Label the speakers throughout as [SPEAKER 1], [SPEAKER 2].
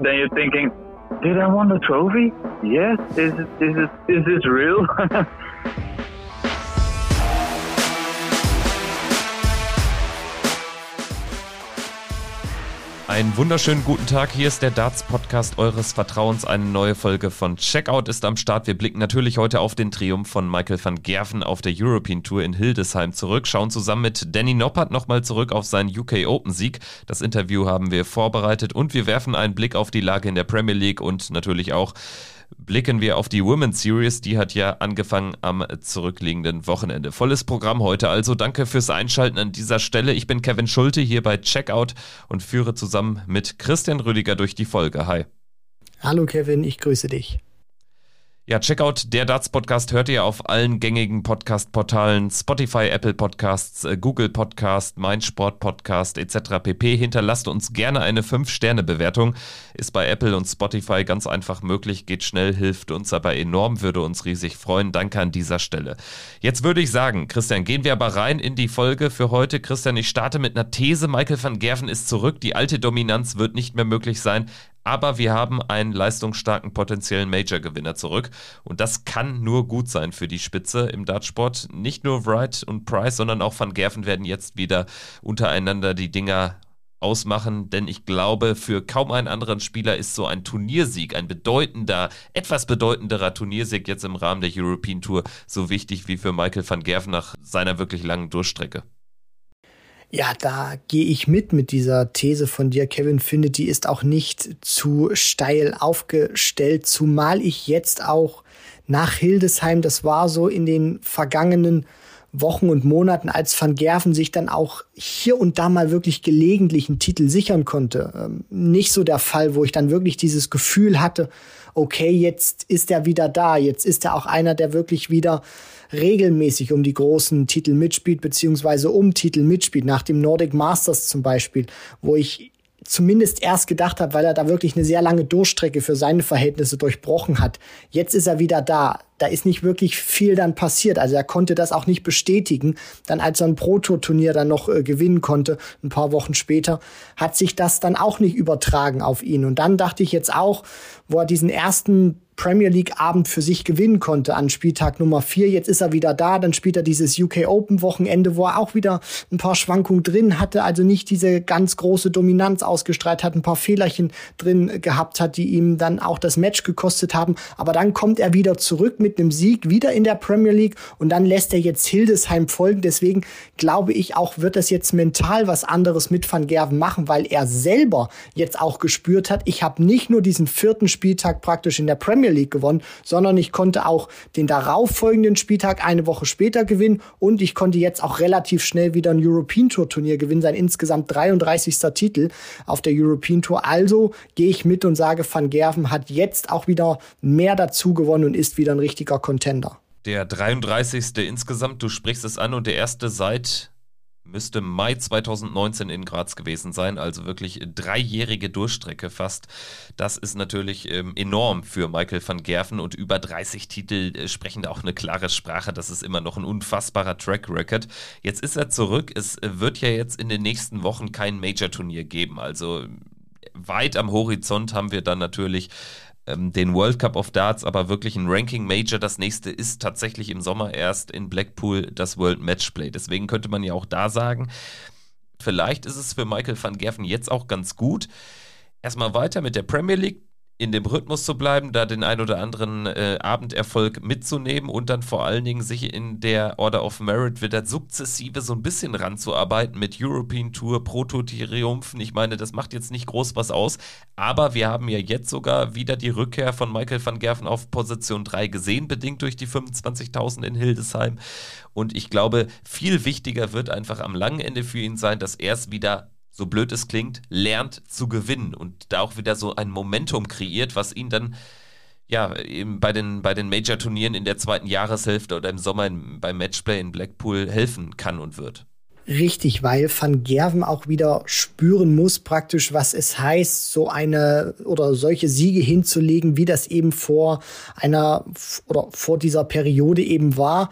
[SPEAKER 1] then you're thinking, did I win the trophy? Yes. Is is is, is this real?
[SPEAKER 2] Einen wunderschönen guten Tag. Hier ist der Darts Podcast eures Vertrauens. Eine neue Folge von Checkout ist am Start. Wir blicken natürlich heute auf den Triumph von Michael van Gerven auf der European Tour in Hildesheim zurück. Schauen zusammen mit Danny Noppert nochmal zurück auf seinen UK Open Sieg. Das Interview haben wir vorbereitet und wir werfen einen Blick auf die Lage in der Premier League und natürlich auch blicken wir auf die Women's Series. Die hat ja angefangen am zurückliegenden Wochenende. Volles Programm heute also. Danke fürs Einschalten an dieser Stelle. Ich bin Kevin Schulte hier bei Checkout und führe zusammen mit Christian Rüdiger durch die Folge. Hi.
[SPEAKER 3] Hallo Kevin, ich grüße dich.
[SPEAKER 2] Ja, Checkout, der Darts-Podcast hört ihr auf allen gängigen Podcast-Portalen, Spotify, Apple Podcasts, äh, Google Podcast, Mein Sport Podcast etc. pp. Hinterlasst uns gerne eine 5-Sterne-Bewertung. Ist bei Apple und Spotify ganz einfach möglich, geht schnell, hilft uns aber enorm, würde uns riesig freuen. Danke an dieser Stelle. Jetzt würde ich sagen, Christian, gehen wir aber rein in die Folge für heute. Christian, ich starte mit einer These. Michael van Gerven ist zurück. Die alte Dominanz wird nicht mehr möglich sein aber wir haben einen leistungsstarken potenziellen Major-Gewinner zurück und das kann nur gut sein für die Spitze im Dartsport. Nicht nur Wright und Price, sondern auch Van Gerven werden jetzt wieder untereinander die Dinger ausmachen, denn ich glaube, für kaum einen anderen Spieler ist so ein Turniersieg, ein bedeutender, etwas bedeutenderer Turniersieg jetzt im Rahmen der European Tour so wichtig wie für Michael van Gerven nach seiner wirklich langen Durchstrecke.
[SPEAKER 3] Ja, da gehe ich mit mit dieser These von dir, Kevin. Finde, die ist auch nicht zu steil aufgestellt, zumal ich jetzt auch nach Hildesheim, das war so in den vergangenen Wochen und Monaten, als Van Gerven sich dann auch hier und da mal wirklich gelegentlich einen Titel sichern konnte. Ähm, nicht so der Fall, wo ich dann wirklich dieses Gefühl hatte, okay, jetzt ist er wieder da, jetzt ist er auch einer, der wirklich wieder regelmäßig um die großen Titel mitspielt, beziehungsweise um Titel mitspielt, nach dem Nordic Masters zum Beispiel, wo ich zumindest erst gedacht habe, weil er da wirklich eine sehr lange Durchstrecke für seine Verhältnisse durchbrochen hat. Jetzt ist er wieder da. Da ist nicht wirklich viel dann passiert. Also er konnte das auch nicht bestätigen. Dann als er ein Proto-Turnier dann noch äh, gewinnen konnte, ein paar Wochen später, hat sich das dann auch nicht übertragen auf ihn. Und dann dachte ich jetzt auch, wo er diesen ersten Premier League Abend für sich gewinnen konnte an Spieltag Nummer 4. Jetzt ist er wieder da, dann spielt er dieses UK Open Wochenende, wo er auch wieder ein paar Schwankungen drin hatte, also nicht diese ganz große Dominanz ausgestrahlt hat, ein paar Fehlerchen drin gehabt hat, die ihm dann auch das Match gekostet haben, aber dann kommt er wieder zurück mit einem Sieg, wieder in der Premier League und dann lässt er jetzt Hildesheim folgen, deswegen glaube ich auch, wird das jetzt mental was anderes mit Van Gerven machen, weil er selber jetzt auch gespürt hat, ich habe nicht nur diesen vierten Spieltag praktisch in der Premier League gewonnen, sondern ich konnte auch den darauffolgenden Spieltag eine Woche später gewinnen und ich konnte jetzt auch relativ schnell wieder ein European Tour Turnier gewinnen, sein insgesamt 33. Titel auf der European Tour. Also gehe ich mit und sage, Van Gerven hat jetzt auch wieder mehr dazu gewonnen und ist wieder ein richtiger Contender.
[SPEAKER 2] Der 33. insgesamt, du sprichst es an und der erste seit müsste Mai 2019 in Graz gewesen sein, also wirklich dreijährige Durchstrecke fast. Das ist natürlich ähm, enorm für Michael van Gerven und über 30 Titel äh, sprechen auch eine klare Sprache. Das ist immer noch ein unfassbarer Track Record. Jetzt ist er zurück. Es wird ja jetzt in den nächsten Wochen kein Major-Turnier geben. Also weit am Horizont haben wir dann natürlich ähm, den World Cup of Darts, aber wirklich ein Ranking Major. Das nächste ist tatsächlich im Sommer erst in Blackpool das World Matchplay. Deswegen könnte man ja auch da sagen, vielleicht ist es für Michael van Gerven jetzt auch ganz gut. Erstmal weiter mit der Premier League in dem Rhythmus zu bleiben, da den ein oder anderen äh, Abenderfolg mitzunehmen und dann vor allen Dingen sich in der Order of Merit wieder sukzessive so ein bisschen ranzuarbeiten mit European Tour, Proto-Triumphen. Ich meine, das macht jetzt nicht groß was aus, aber wir haben ja jetzt sogar wieder die Rückkehr von Michael van Gerven auf Position 3 gesehen, bedingt durch die 25.000 in Hildesheim. Und ich glaube, viel wichtiger wird einfach am langen Ende für ihn sein, dass er es wieder so blöd es klingt, lernt zu gewinnen und da auch wieder so ein Momentum kreiert, was ihn dann ja, eben bei den, bei den Major-Turnieren in der zweiten Jahreshälfte oder im Sommer in, beim Matchplay in Blackpool helfen kann und wird.
[SPEAKER 3] Richtig, weil Van Gerven auch wieder spüren muss, praktisch, was es heißt, so eine oder solche Siege hinzulegen, wie das eben vor einer oder vor dieser Periode eben war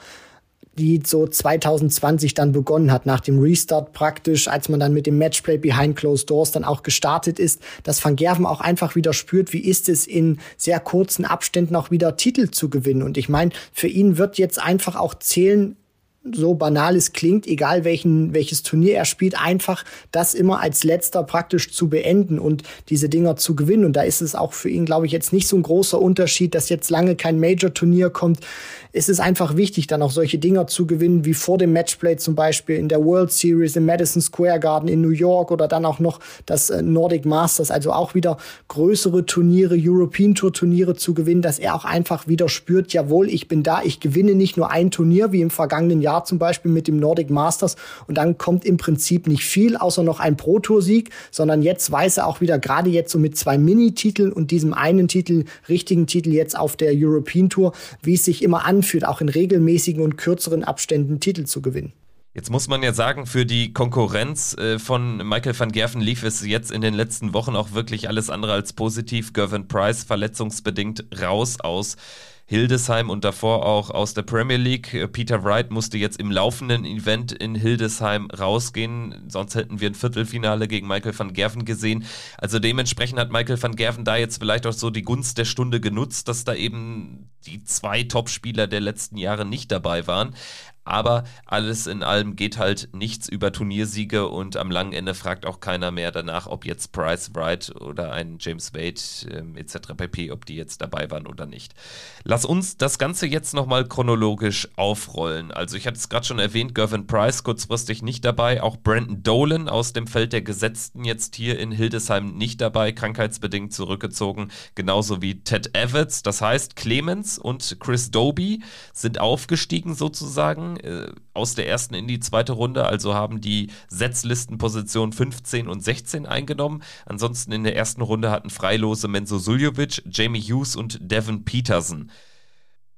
[SPEAKER 3] die so 2020 dann begonnen hat, nach dem Restart praktisch, als man dann mit dem Matchplay Behind Closed Doors dann auch gestartet ist, dass Van Gerven auch einfach wieder spürt, wie ist es in sehr kurzen Abständen auch wieder Titel zu gewinnen. Und ich meine, für ihn wird jetzt einfach auch zählen, so banal es klingt, egal welchen, welches Turnier er spielt, einfach das immer als letzter praktisch zu beenden und diese Dinger zu gewinnen. Und da ist es auch für ihn, glaube ich, jetzt nicht so ein großer Unterschied, dass jetzt lange kein Major-Turnier kommt es ist einfach wichtig, dann auch solche Dinger zu gewinnen, wie vor dem Matchplay zum Beispiel in der World Series im Madison Square Garden in New York oder dann auch noch das äh, Nordic Masters, also auch wieder größere Turniere, European Tour Turniere zu gewinnen, dass er auch einfach wieder spürt, jawohl, ich bin da, ich gewinne nicht nur ein Turnier, wie im vergangenen Jahr zum Beispiel mit dem Nordic Masters und dann kommt im Prinzip nicht viel, außer noch ein Pro Tour Sieg, sondern jetzt weiß er auch wieder, gerade jetzt so mit zwei Mini-Titeln und diesem einen Titel, richtigen Titel jetzt auf der European Tour, wie es sich immer an anfühlt, auch in regelmäßigen und kürzeren Abständen Titel zu gewinnen.
[SPEAKER 2] Jetzt muss man ja sagen, für die Konkurrenz äh, von Michael van Gerven lief es jetzt in den letzten Wochen auch wirklich alles andere als positiv. Gervin Price verletzungsbedingt raus aus Hildesheim und davor auch aus der Premier League. Peter Wright musste jetzt im laufenden Event in Hildesheim rausgehen, sonst hätten wir ein Viertelfinale gegen Michael van Gerven gesehen. Also dementsprechend hat Michael van Gerven da jetzt vielleicht auch so die Gunst der Stunde genutzt, dass da eben die zwei Topspieler der letzten Jahre nicht dabei waren. Aber alles in allem geht halt nichts über Turniersiege und am langen Ende fragt auch keiner mehr danach, ob jetzt Price Wright oder ein James Wade ähm, etc. pp, ob die jetzt dabei waren oder nicht. Lass uns das Ganze jetzt nochmal chronologisch aufrollen. Also ich hatte es gerade schon erwähnt, Gervin Price kurzfristig nicht dabei, auch Brandon Dolan aus dem Feld der Gesetzten jetzt hier in Hildesheim nicht dabei, krankheitsbedingt zurückgezogen, genauso wie Ted Evans. Das heißt, Clemens und Chris Doby sind aufgestiegen sozusagen äh, aus der ersten in die zweite Runde, also haben die Setzlistenposition 15 und 16 eingenommen. Ansonsten in der ersten Runde hatten Freilose Menzo Suljovic, Jamie Hughes und Devin Peterson.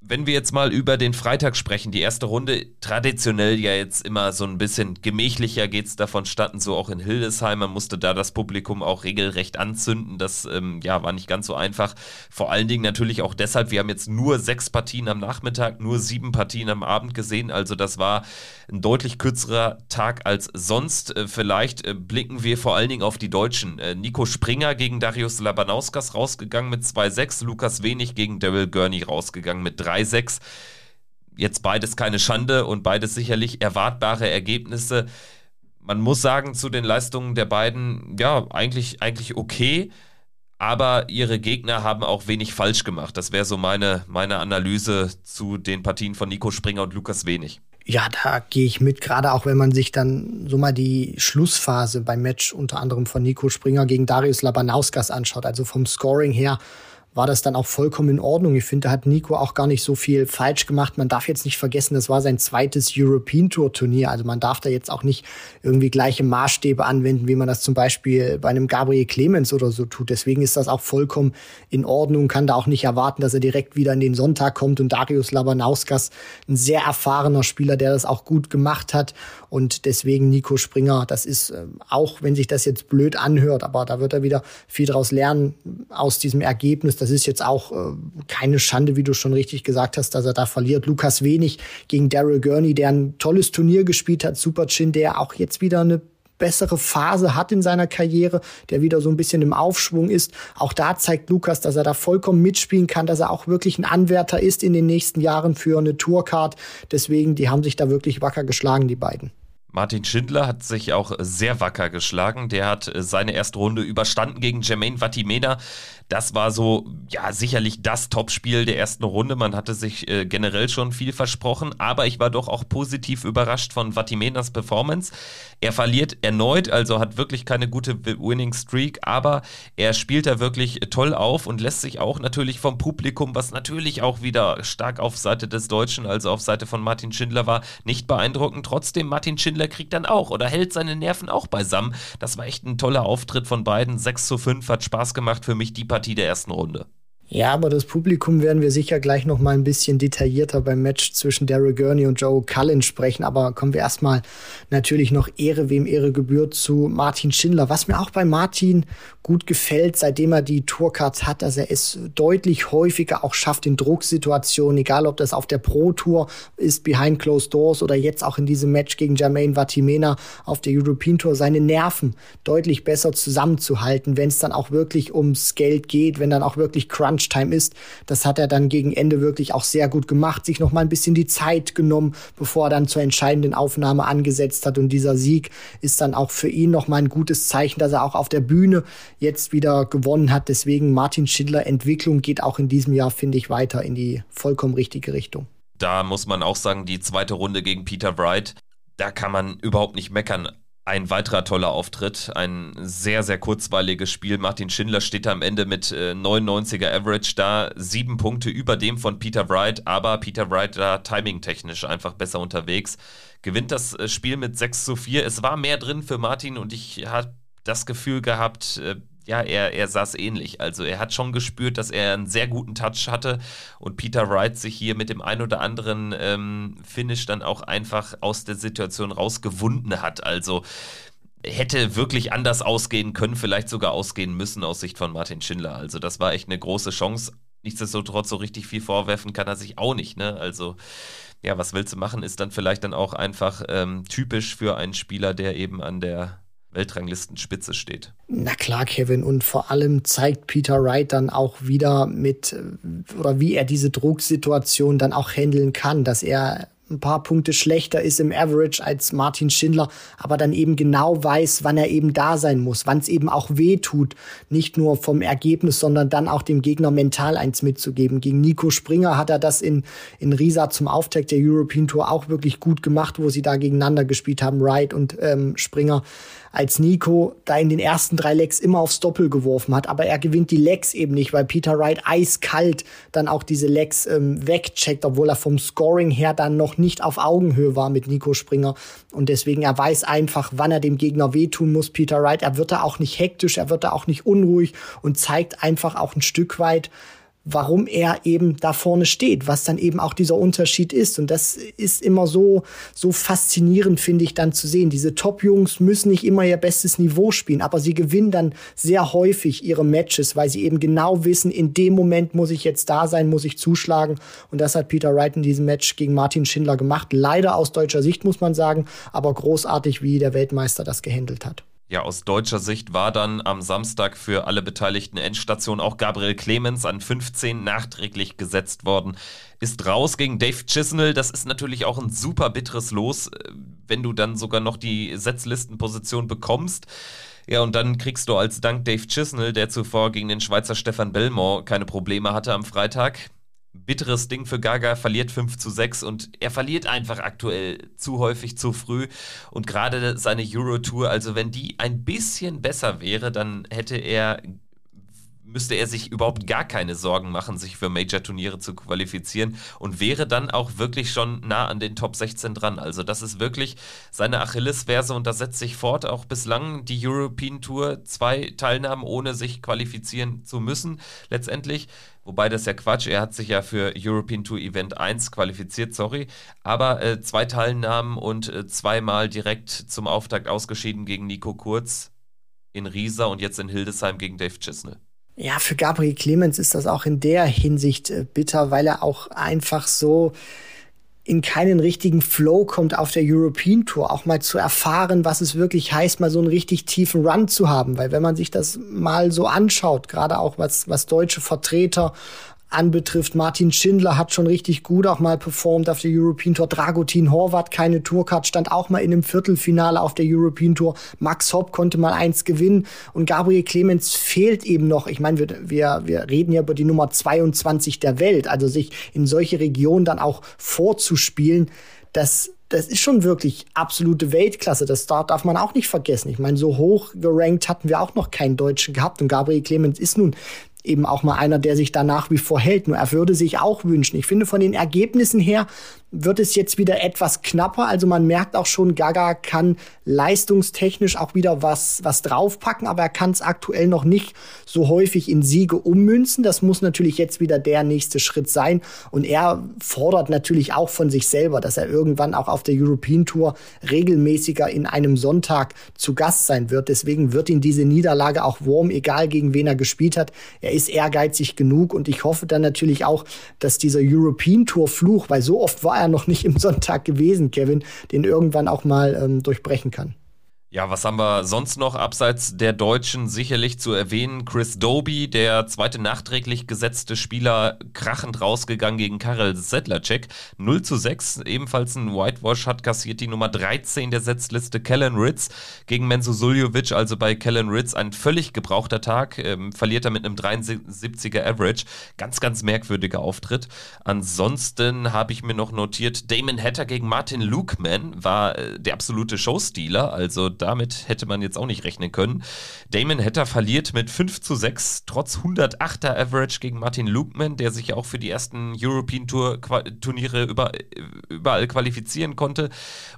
[SPEAKER 2] Wenn wir jetzt mal über den Freitag sprechen, die erste Runde, traditionell ja jetzt immer so ein bisschen gemächlicher geht es davon statten, so auch in Hildesheim. Man musste da das Publikum auch regelrecht anzünden. Das ähm, ja, war nicht ganz so einfach. Vor allen Dingen natürlich auch deshalb, wir haben jetzt nur sechs Partien am Nachmittag, nur sieben Partien am Abend gesehen. Also das war ein deutlich kürzerer Tag als sonst. Äh, vielleicht äh, blicken wir vor allen Dingen auf die Deutschen. Äh, Nico Springer gegen Darius Labanauskas rausgegangen mit 2-6, Lukas Wenig gegen Daryl Gurney rausgegangen mit 3 3-6. Jetzt beides keine Schande und beides sicherlich erwartbare Ergebnisse. Man muss sagen, zu den Leistungen der beiden, ja, eigentlich, eigentlich okay aber ihre Gegner haben auch wenig falsch gemacht. Das wäre so meine, meine Analyse zu den Partien von Nico Springer und Lukas Wenig.
[SPEAKER 3] Ja, da gehe ich mit, gerade auch wenn man sich dann so mal die Schlussphase beim Match unter anderem von Nico Springer gegen Darius Labanauskas anschaut. Also vom Scoring her war das dann auch vollkommen in Ordnung. Ich finde, da hat Nico auch gar nicht so viel falsch gemacht. Man darf jetzt nicht vergessen, das war sein zweites European Tour Turnier. Also man darf da jetzt auch nicht irgendwie gleiche Maßstäbe anwenden, wie man das zum Beispiel bei einem Gabriel Clemens oder so tut. Deswegen ist das auch vollkommen in Ordnung. Kann da auch nicht erwarten, dass er direkt wieder in den Sonntag kommt. Und Darius Labanauskas, ein sehr erfahrener Spieler, der das auch gut gemacht hat. Und deswegen Nico Springer, das ist äh, auch, wenn sich das jetzt blöd anhört, aber da wird er wieder viel daraus lernen aus diesem Ergebnis das ist jetzt auch äh, keine Schande, wie du schon richtig gesagt hast, dass er da verliert. Lukas Wenig gegen Daryl Gurney, der ein tolles Turnier gespielt hat. Super Chin, der auch jetzt wieder eine bessere Phase hat in seiner Karriere, der wieder so ein bisschen im Aufschwung ist. Auch da zeigt Lukas, dass er da vollkommen mitspielen kann, dass er auch wirklich ein Anwärter ist in den nächsten Jahren für eine Tourcard. Deswegen, die haben sich da wirklich wacker geschlagen, die beiden.
[SPEAKER 2] Martin Schindler hat sich auch sehr wacker geschlagen. Der hat äh, seine erste Runde überstanden gegen Jermaine Vatimena. Das war so, ja, sicherlich das Topspiel der ersten Runde. Man hatte sich äh, generell schon viel versprochen, aber ich war doch auch positiv überrascht von Vatimenas Performance. Er verliert erneut, also hat wirklich keine gute Winning Streak, aber er spielt da wirklich toll auf und lässt sich auch natürlich vom Publikum, was natürlich auch wieder stark auf Seite des Deutschen, also auf Seite von Martin Schindler war, nicht beeindrucken. Trotzdem, Martin Schindler kriegt dann auch oder hält seine Nerven auch beisammen. Das war echt ein toller Auftritt von beiden. 6 zu 5 hat Spaß gemacht für mich die Partie der ersten Runde.
[SPEAKER 3] Ja, aber das Publikum werden wir sicher gleich noch mal ein bisschen detaillierter beim Match zwischen Daryl Gurney und Joe Cullen sprechen. Aber kommen wir erstmal natürlich noch Ehre, wem Ehre gebührt, zu Martin Schindler. Was mir auch bei Martin gut gefällt, seitdem er die Tourcards hat, dass er es deutlich häufiger auch schafft in Drucksituationen, egal ob das auf der Pro Tour ist, behind closed doors oder jetzt auch in diesem Match gegen Jermaine Vatimena auf der European Tour, seine Nerven deutlich besser zusammenzuhalten, wenn es dann auch wirklich ums Geld geht, wenn dann auch wirklich Crunch Crunch-Time ist. Das hat er dann gegen Ende wirklich auch sehr gut gemacht, sich noch mal ein bisschen die Zeit genommen, bevor er dann zur entscheidenden Aufnahme angesetzt hat. Und dieser Sieg ist dann auch für ihn noch mal ein gutes Zeichen, dass er auch auf der Bühne jetzt wieder gewonnen hat. Deswegen Martin Schindler Entwicklung geht auch in diesem Jahr, finde ich, weiter in die vollkommen richtige Richtung.
[SPEAKER 2] Da muss man auch sagen, die zweite Runde gegen Peter Wright, da kann man überhaupt nicht meckern. Ein weiterer toller Auftritt, ein sehr, sehr kurzweiliges Spiel. Martin Schindler steht am Ende mit äh, 99er Average da, sieben Punkte über dem von Peter Wright, aber Peter Wright da timingtechnisch einfach besser unterwegs. Gewinnt das äh, Spiel mit 6 zu 4. Es war mehr drin für Martin und ich habe das Gefühl gehabt, äh, ja, er, er saß ähnlich. Also er hat schon gespürt, dass er einen sehr guten Touch hatte und Peter Wright sich hier mit dem ein oder anderen ähm, Finish dann auch einfach aus der Situation rausgewunden hat. Also hätte wirklich anders ausgehen können, vielleicht sogar ausgehen müssen aus Sicht von Martin Schindler. Also das war echt eine große Chance. Nichtsdestotrotz so richtig viel vorwerfen kann er sich auch nicht. Ne? Also ja, was willst du machen, ist dann vielleicht dann auch einfach ähm, typisch für einen Spieler, der eben an der Weltranglistenspitze steht.
[SPEAKER 3] Na klar, Kevin. Und vor allem zeigt Peter Wright dann auch wieder mit, oder wie er diese Drucksituation dann auch handeln kann, dass er ein paar Punkte schlechter ist im Average als Martin Schindler, aber dann eben genau weiß, wann er eben da sein muss, wann es eben auch weh tut, nicht nur vom Ergebnis, sondern dann auch dem Gegner mental eins mitzugeben. Gegen Nico Springer hat er das in, in Riesa zum Auftakt der European Tour auch wirklich gut gemacht, wo sie da gegeneinander gespielt haben, Wright und ähm, Springer als Nico da in den ersten drei Lecks immer aufs Doppel geworfen hat. Aber er gewinnt die Lecks eben nicht, weil Peter Wright eiskalt dann auch diese Lecks ähm, wegcheckt, obwohl er vom Scoring her dann noch nicht auf Augenhöhe war mit Nico Springer. Und deswegen, er weiß einfach, wann er dem Gegner wehtun muss, Peter Wright. Er wird da auch nicht hektisch, er wird da auch nicht unruhig und zeigt einfach auch ein Stück weit, warum er eben da vorne steht, was dann eben auch dieser Unterschied ist. Und das ist immer so, so faszinierend, finde ich, dann zu sehen. Diese Top-Jungs müssen nicht immer ihr bestes Niveau spielen, aber sie gewinnen dann sehr häufig ihre Matches, weil sie eben genau wissen, in dem Moment muss ich jetzt da sein, muss ich zuschlagen. Und das hat Peter Wright in diesem Match gegen Martin Schindler gemacht. Leider aus deutscher Sicht, muss man sagen, aber großartig, wie der Weltmeister das gehandelt hat.
[SPEAKER 2] Ja, aus deutscher Sicht war dann am Samstag für alle beteiligten Endstation auch Gabriel Clemens an 15 nachträglich gesetzt worden. Ist raus gegen Dave Chisnell. Das ist natürlich auch ein super bitteres Los, äh, wenn du dann sogar noch die Setzlistenposition bekommst. Ja, und dann kriegst du als Dank Dave Chisnell, der zuvor gegen den Schweizer Stefan Belmont keine Probleme hatte am Freitag, bitteres Ding für Gaga, verliert 5 zu 6 und er verliert einfach aktuell zu häufig zu früh und gerade seine Euro-Tour, also wenn die ein bisschen besser wäre, dann hätte er müsste er sich überhaupt gar keine Sorgen machen, sich für Major-Turniere zu qualifizieren und wäre dann auch wirklich schon nah an den Top 16 dran. Also das ist wirklich seine Achillesferse und das setzt sich fort. Auch bislang die European Tour, zwei Teilnahmen ohne sich qualifizieren zu müssen letztendlich. Wobei das ja Quatsch, er hat sich ja für European Tour Event 1 qualifiziert, sorry. Aber äh, zwei Teilnahmen und äh, zweimal direkt zum Auftakt ausgeschieden gegen Nico Kurz in Riesa und jetzt in Hildesheim gegen Dave Chisnell.
[SPEAKER 3] Ja, für Gabriel Clemens ist das auch in der Hinsicht äh, bitter, weil er auch einfach so in keinen richtigen Flow kommt auf der European Tour, auch mal zu erfahren, was es wirklich heißt, mal so einen richtig tiefen Run zu haben. Weil wenn man sich das mal so anschaut, gerade auch was, was deutsche Vertreter anbetrifft. Martin Schindler hat schon richtig gut auch mal performt auf der European Tour. Dragutin Horvath, keine Tourcard, stand auch mal in einem Viertelfinale auf der European Tour. Max Hopp konnte mal eins gewinnen und Gabriel Clemens fehlt eben noch. Ich meine, wir, wir, wir reden ja über die Nummer 22 der Welt, also sich in solche Regionen dann auch vorzuspielen, das das ist schon wirklich absolute Weltklasse. Das darf man auch nicht vergessen. Ich meine, so hoch gerankt hatten wir auch noch keinen Deutschen gehabt. Und Gabriel Clemens ist nun eben auch mal einer, der sich da nach wie vor hält. Nur er würde sich auch wünschen. Ich finde von den Ergebnissen her wird es jetzt wieder etwas knapper. Also man merkt auch schon, Gaga kann leistungstechnisch auch wieder was, was draufpacken, aber er kann es aktuell noch nicht so häufig in Siege ummünzen. Das muss natürlich jetzt wieder der nächste Schritt sein. Und er fordert natürlich auch von sich selber, dass er irgendwann auch auf der European Tour regelmäßiger in einem Sonntag zu Gast sein wird. Deswegen wird ihn diese Niederlage auch warm, egal gegen wen er gespielt hat. Er ist ehrgeizig genug und ich hoffe dann natürlich auch, dass dieser European Tour Fluch, weil so oft war er noch nicht im Sonntag gewesen, Kevin, den irgendwann auch mal ähm, durchbrechen kann.
[SPEAKER 2] Ja, was haben wir sonst noch abseits der Deutschen sicherlich zu erwähnen? Chris Doby, der zweite nachträglich gesetzte Spieler, krachend rausgegangen gegen Karel Sedlacek. 0 zu 6, ebenfalls ein Whitewash, hat kassiert die Nummer 13 der Setzliste Kellen Ritz gegen Menzo Suljovic, also bei Kellen Ritz ein völlig gebrauchter Tag, ähm, verliert er mit einem 73er Average. Ganz, ganz merkwürdiger Auftritt. Ansonsten habe ich mir noch notiert, Damon Hatter gegen Martin Lukeman war äh, der absolute Showstealer, also damit hätte man jetzt auch nicht rechnen können. Damon Hatter verliert mit 5 zu 6, trotz 108er Average gegen Martin Lukeman, der sich ja auch für die ersten European Tour Turniere über, überall qualifizieren konnte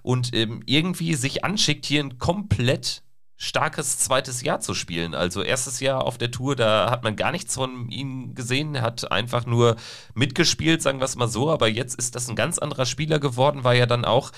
[SPEAKER 2] und ähm, irgendwie sich anschickt, hier ein komplett starkes zweites Jahr zu spielen. Also erstes Jahr auf der Tour, da hat man gar nichts von ihm gesehen, hat einfach nur mitgespielt, sagen wir es mal so, aber jetzt ist das ein ganz anderer Spieler geworden, war ja dann auch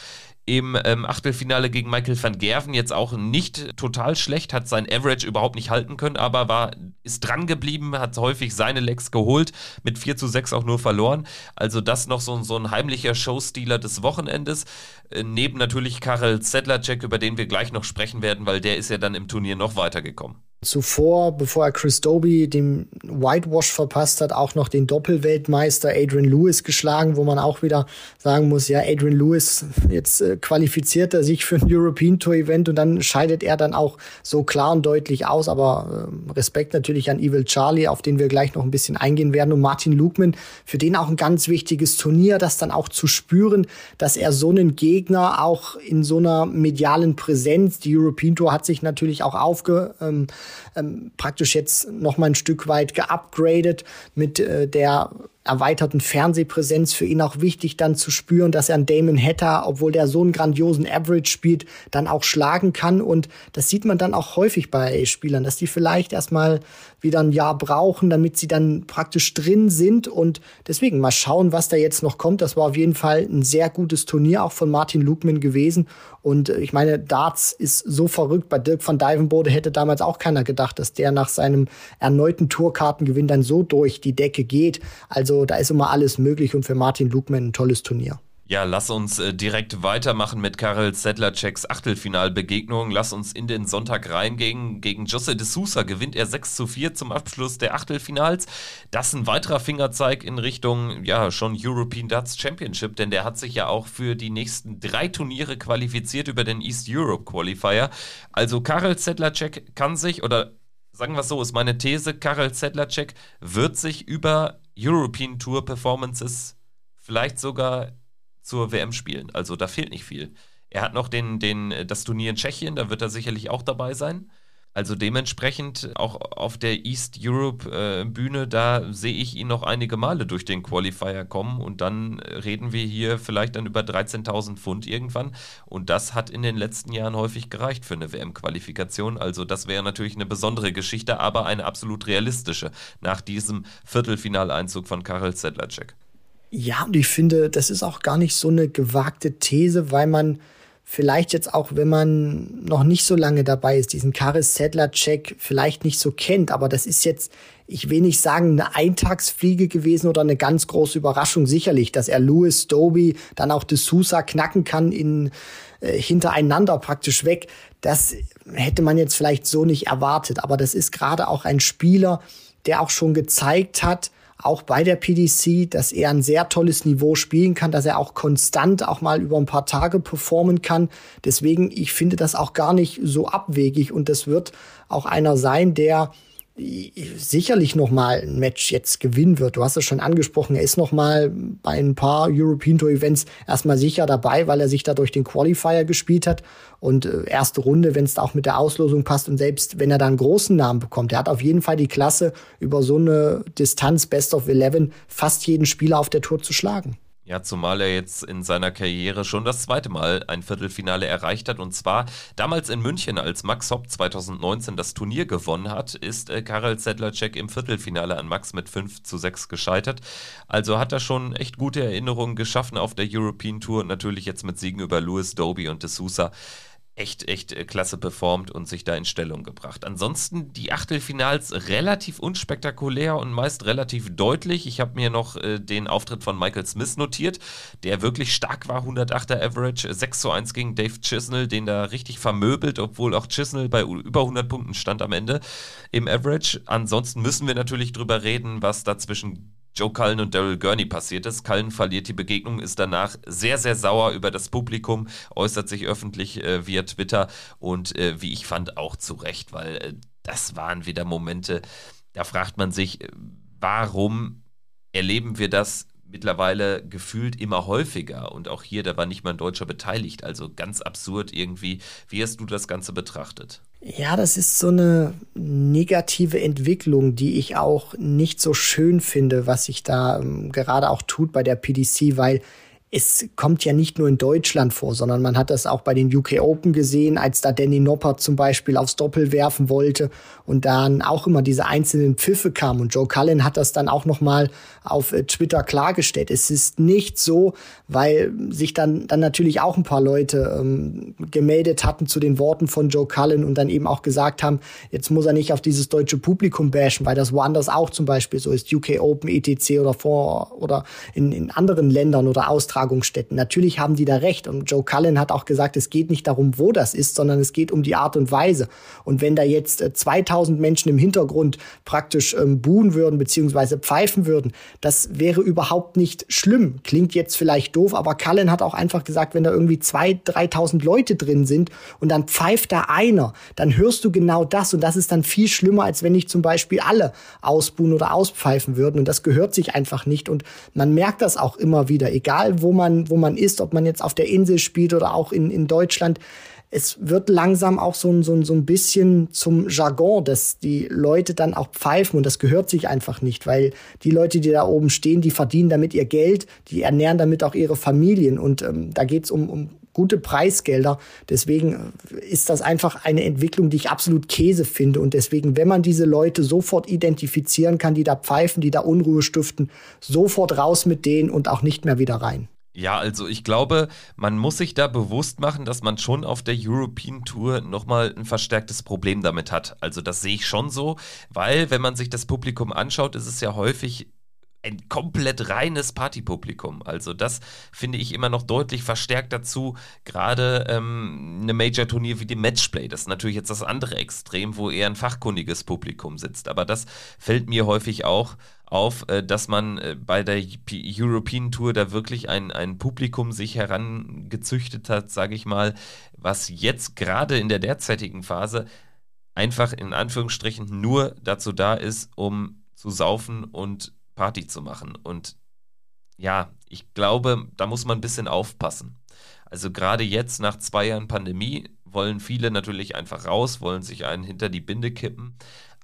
[SPEAKER 2] im ähm, Achtelfinale gegen Michael van Gerven jetzt auch nicht total schlecht, hat sein Average überhaupt nicht halten können, aber war, ist dran geblieben, hat häufig seine Lecks geholt, mit 4 zu 6 auch nur verloren. Also das noch so, so ein heimlicher Showstealer des Wochenendes. Äh, neben natürlich Karel Sedlacek, über den wir gleich noch sprechen werden, weil der ist ja dann im Turnier noch weitergekommen
[SPEAKER 3] zuvor, bevor er Chris Doby dem Whitewash verpasst hat, auch noch den Doppelweltmeister Adrian Lewis geschlagen, wo man auch wieder sagen muss, ja, Adrian Lewis, jetzt äh, qualifiziert er sich für ein European Tour Event und dann scheidet er dann auch so klar und deutlich aus, aber äh, Respekt natürlich an Evil Charlie, auf den wir gleich noch ein bisschen eingehen werden. Und Martin Lukman, für den auch ein ganz wichtiges Turnier, das dann auch zu spüren, dass er so einen Gegner auch in so einer medialen Präsenz, die European Tour hat sich natürlich auch aufge, ähm, ähm, praktisch jetzt noch mal ein Stück weit geupgradet mit äh, der erweiterten Fernsehpräsenz für ihn auch wichtig, dann zu spüren, dass er einen Damon Hatter, obwohl der so einen grandiosen Average spielt, dann auch schlagen kann. Und das sieht man dann auch häufig bei Spielern, dass die vielleicht erstmal wieder ein Jahr brauchen, damit sie dann praktisch drin sind. Und deswegen mal schauen, was da jetzt noch kommt. Das war auf jeden Fall ein sehr gutes Turnier, auch von Martin Lukman gewesen. Und äh, ich meine, Darts ist so verrückt. Bei Dirk van Dijvenbode hätte damals auch keiner gedacht, dass der nach seinem erneuten Tourkartengewinn dann so durch die Decke geht. Also da ist immer alles möglich und für Martin Lukman ein tolles Turnier.
[SPEAKER 2] Ja, lass uns äh, direkt weitermachen mit Karel Sedlaceks Achtelfinalbegegnung. Lass uns in den Sonntag reingehen. Gegen Jose de Sousa gewinnt er 6 zu 4 zum Abschluss der Achtelfinals. Das ein weiterer Fingerzeig in Richtung, ja, schon European Darts Championship, denn der hat sich ja auch für die nächsten drei Turniere qualifiziert über den East Europe Qualifier. Also Karel Sedlacek kann sich, oder sagen wir es so, ist meine These, Karel Sedlacek wird sich über European Tour Performances vielleicht sogar zur WM spielen. Also da fehlt nicht viel. Er hat noch den, den, das Turnier in Tschechien, da wird er sicherlich auch dabei sein. Also dementsprechend auch auf der East Europe äh, Bühne, da sehe ich ihn noch einige Male durch den Qualifier kommen und dann reden wir hier vielleicht dann über 13.000 Pfund irgendwann und das hat in den letzten Jahren häufig gereicht für eine WM-Qualifikation. Also das wäre natürlich eine besondere Geschichte, aber eine absolut realistische nach diesem Viertelfinaleinzug von Karel Sedlacek.
[SPEAKER 3] Ja, und ich finde, das ist auch gar nicht so eine gewagte These, weil man vielleicht jetzt auch, wenn man noch nicht so lange dabei ist, diesen Karis Sedler-Check vielleicht nicht so kennt, aber das ist jetzt, ich will nicht sagen, eine Eintagsfliege gewesen oder eine ganz große Überraschung sicherlich, dass er Louis Doby, dann auch De Sousa knacken kann in äh, hintereinander praktisch weg. Das hätte man jetzt vielleicht so nicht erwartet, aber das ist gerade auch ein Spieler, der auch schon gezeigt hat, auch bei der PDC, dass er ein sehr tolles Niveau spielen kann, dass er auch konstant auch mal über ein paar Tage performen kann. Deswegen, ich finde das auch gar nicht so abwegig und das wird auch einer sein, der sicherlich noch mal ein Match jetzt gewinnen wird. Du hast es schon angesprochen, er ist noch mal bei ein paar European Tour Events erstmal sicher dabei, weil er sich da durch den Qualifier gespielt hat und äh, erste Runde, wenn es auch mit der Auslosung passt und selbst wenn er da einen großen Namen bekommt, er hat auf jeden Fall die Klasse über so eine Distanz Best of 11 fast jeden Spieler auf der Tour zu schlagen.
[SPEAKER 2] Ja, zumal er jetzt in seiner Karriere schon das zweite Mal ein Viertelfinale erreicht hat. Und zwar damals in München, als Max Hopp 2019 das Turnier gewonnen hat, ist äh, Karel Sedlacek im Viertelfinale an Max mit 5 zu 6 gescheitert. Also hat er schon echt gute Erinnerungen geschaffen auf der European Tour. Natürlich jetzt mit Siegen über Louis Doby und De Sousa echt, echt äh, klasse performt und sich da in Stellung gebracht. Ansonsten die Achtelfinals relativ unspektakulär und meist relativ deutlich. Ich habe mir noch äh, den Auftritt von Michael Smith notiert, der wirklich stark war, 108er Average, 6 zu 1 gegen Dave Chisnell, den da richtig vermöbelt, obwohl auch Chisnell bei über 100 Punkten stand am Ende im Average. Ansonsten müssen wir natürlich drüber reden, was da zwischen Joe Cullen und Daryl Gurney passiert ist. Cullen verliert die Begegnung, ist danach sehr, sehr sauer über das Publikum, äußert sich öffentlich äh, via Twitter und äh, wie ich fand auch zu Recht, weil äh, das waren wieder Momente, da fragt man sich, äh, warum erleben wir das mittlerweile gefühlt immer häufiger und auch hier, da war nicht mal ein Deutscher beteiligt, also ganz absurd irgendwie. Wie hast du das Ganze betrachtet?
[SPEAKER 3] Ja, das ist so eine negative Entwicklung, die ich auch nicht so schön finde, was sich da ähm, gerade auch tut bei der PDC, weil es kommt ja nicht nur in Deutschland vor, sondern man hat das auch bei den UK Open gesehen, als da Danny Noppert zum Beispiel aufs Doppel werfen wollte und dann auch immer diese einzelnen Pfiffe kamen. Und Joe Cullen hat das dann auch nochmal auf äh, Twitter klargestellt. Es ist nicht so, weil sich dann, dann natürlich auch ein paar Leute ähm, gemeldet hatten zu den Worten von Joe Cullen und dann eben auch gesagt haben, jetzt muss er nicht auf dieses deutsche Publikum bashen, weil das woanders auch zum Beispiel so ist, UK Open, ETC oder vor oder in, in anderen Ländern oder Australien Austragungsstätten. Natürlich haben die da recht. Und Joe Cullen hat auch gesagt, es geht nicht darum, wo das ist, sondern es geht um die Art und Weise. Und wenn da jetzt 2000 äh, Menschen im Hintergrund praktisch ähm, buhen würden, beziehungsweise pfeifen würden, das wäre überhaupt nicht schlimm. Klingt jetzt vielleicht doof, aber Cullen hat auch einfach gesagt, wenn da irgendwie 2.000, 3.000 Leute drin sind und dann pfeift da einer, dann hörst du genau das. Und das ist dann viel schlimmer, als wenn nicht zum Beispiel alle ausbuhen oder auspfeifen würden. Und das gehört sich einfach nicht. Und man merkt das auch immer wieder, egal wo man, wo man ist, ob man jetzt auf der Insel spielt oder auch in, in Deutschland. Es wird langsam auch so, so, so ein bisschen zum Jargon, dass die Leute dann auch pfeifen und das gehört sich einfach nicht, weil die Leute, die da oben stehen, die verdienen damit ihr Geld, die ernähren damit auch ihre Familien und ähm, da geht's um, um gute Preisgelder. Deswegen ist das einfach eine Entwicklung, die ich absolut Käse finde. Und deswegen, wenn man diese Leute sofort identifizieren kann, die da pfeifen, die da Unruhe stiften, sofort raus mit denen und auch nicht mehr wieder rein.
[SPEAKER 2] Ja, also ich glaube, man muss sich da bewusst machen, dass man schon auf der European Tour nochmal ein verstärktes Problem damit hat. Also das sehe ich schon so, weil wenn man sich das Publikum anschaut, ist es ja häufig ein komplett reines Partypublikum. Also das finde ich immer noch deutlich verstärkt dazu. Gerade ähm, eine Major-Turnier wie die Matchplay, das ist natürlich jetzt das andere Extrem, wo eher ein fachkundiges Publikum sitzt. Aber das fällt mir häufig auch auf, äh, dass man äh, bei der European Tour da wirklich ein, ein Publikum sich herangezüchtet hat, sage ich mal, was jetzt gerade in der derzeitigen Phase einfach in Anführungsstrichen nur dazu da ist, um zu saufen und Party zu machen. Und ja, ich glaube, da muss man ein bisschen aufpassen. Also gerade jetzt nach zwei Jahren Pandemie wollen viele natürlich einfach raus, wollen sich einen hinter die Binde kippen.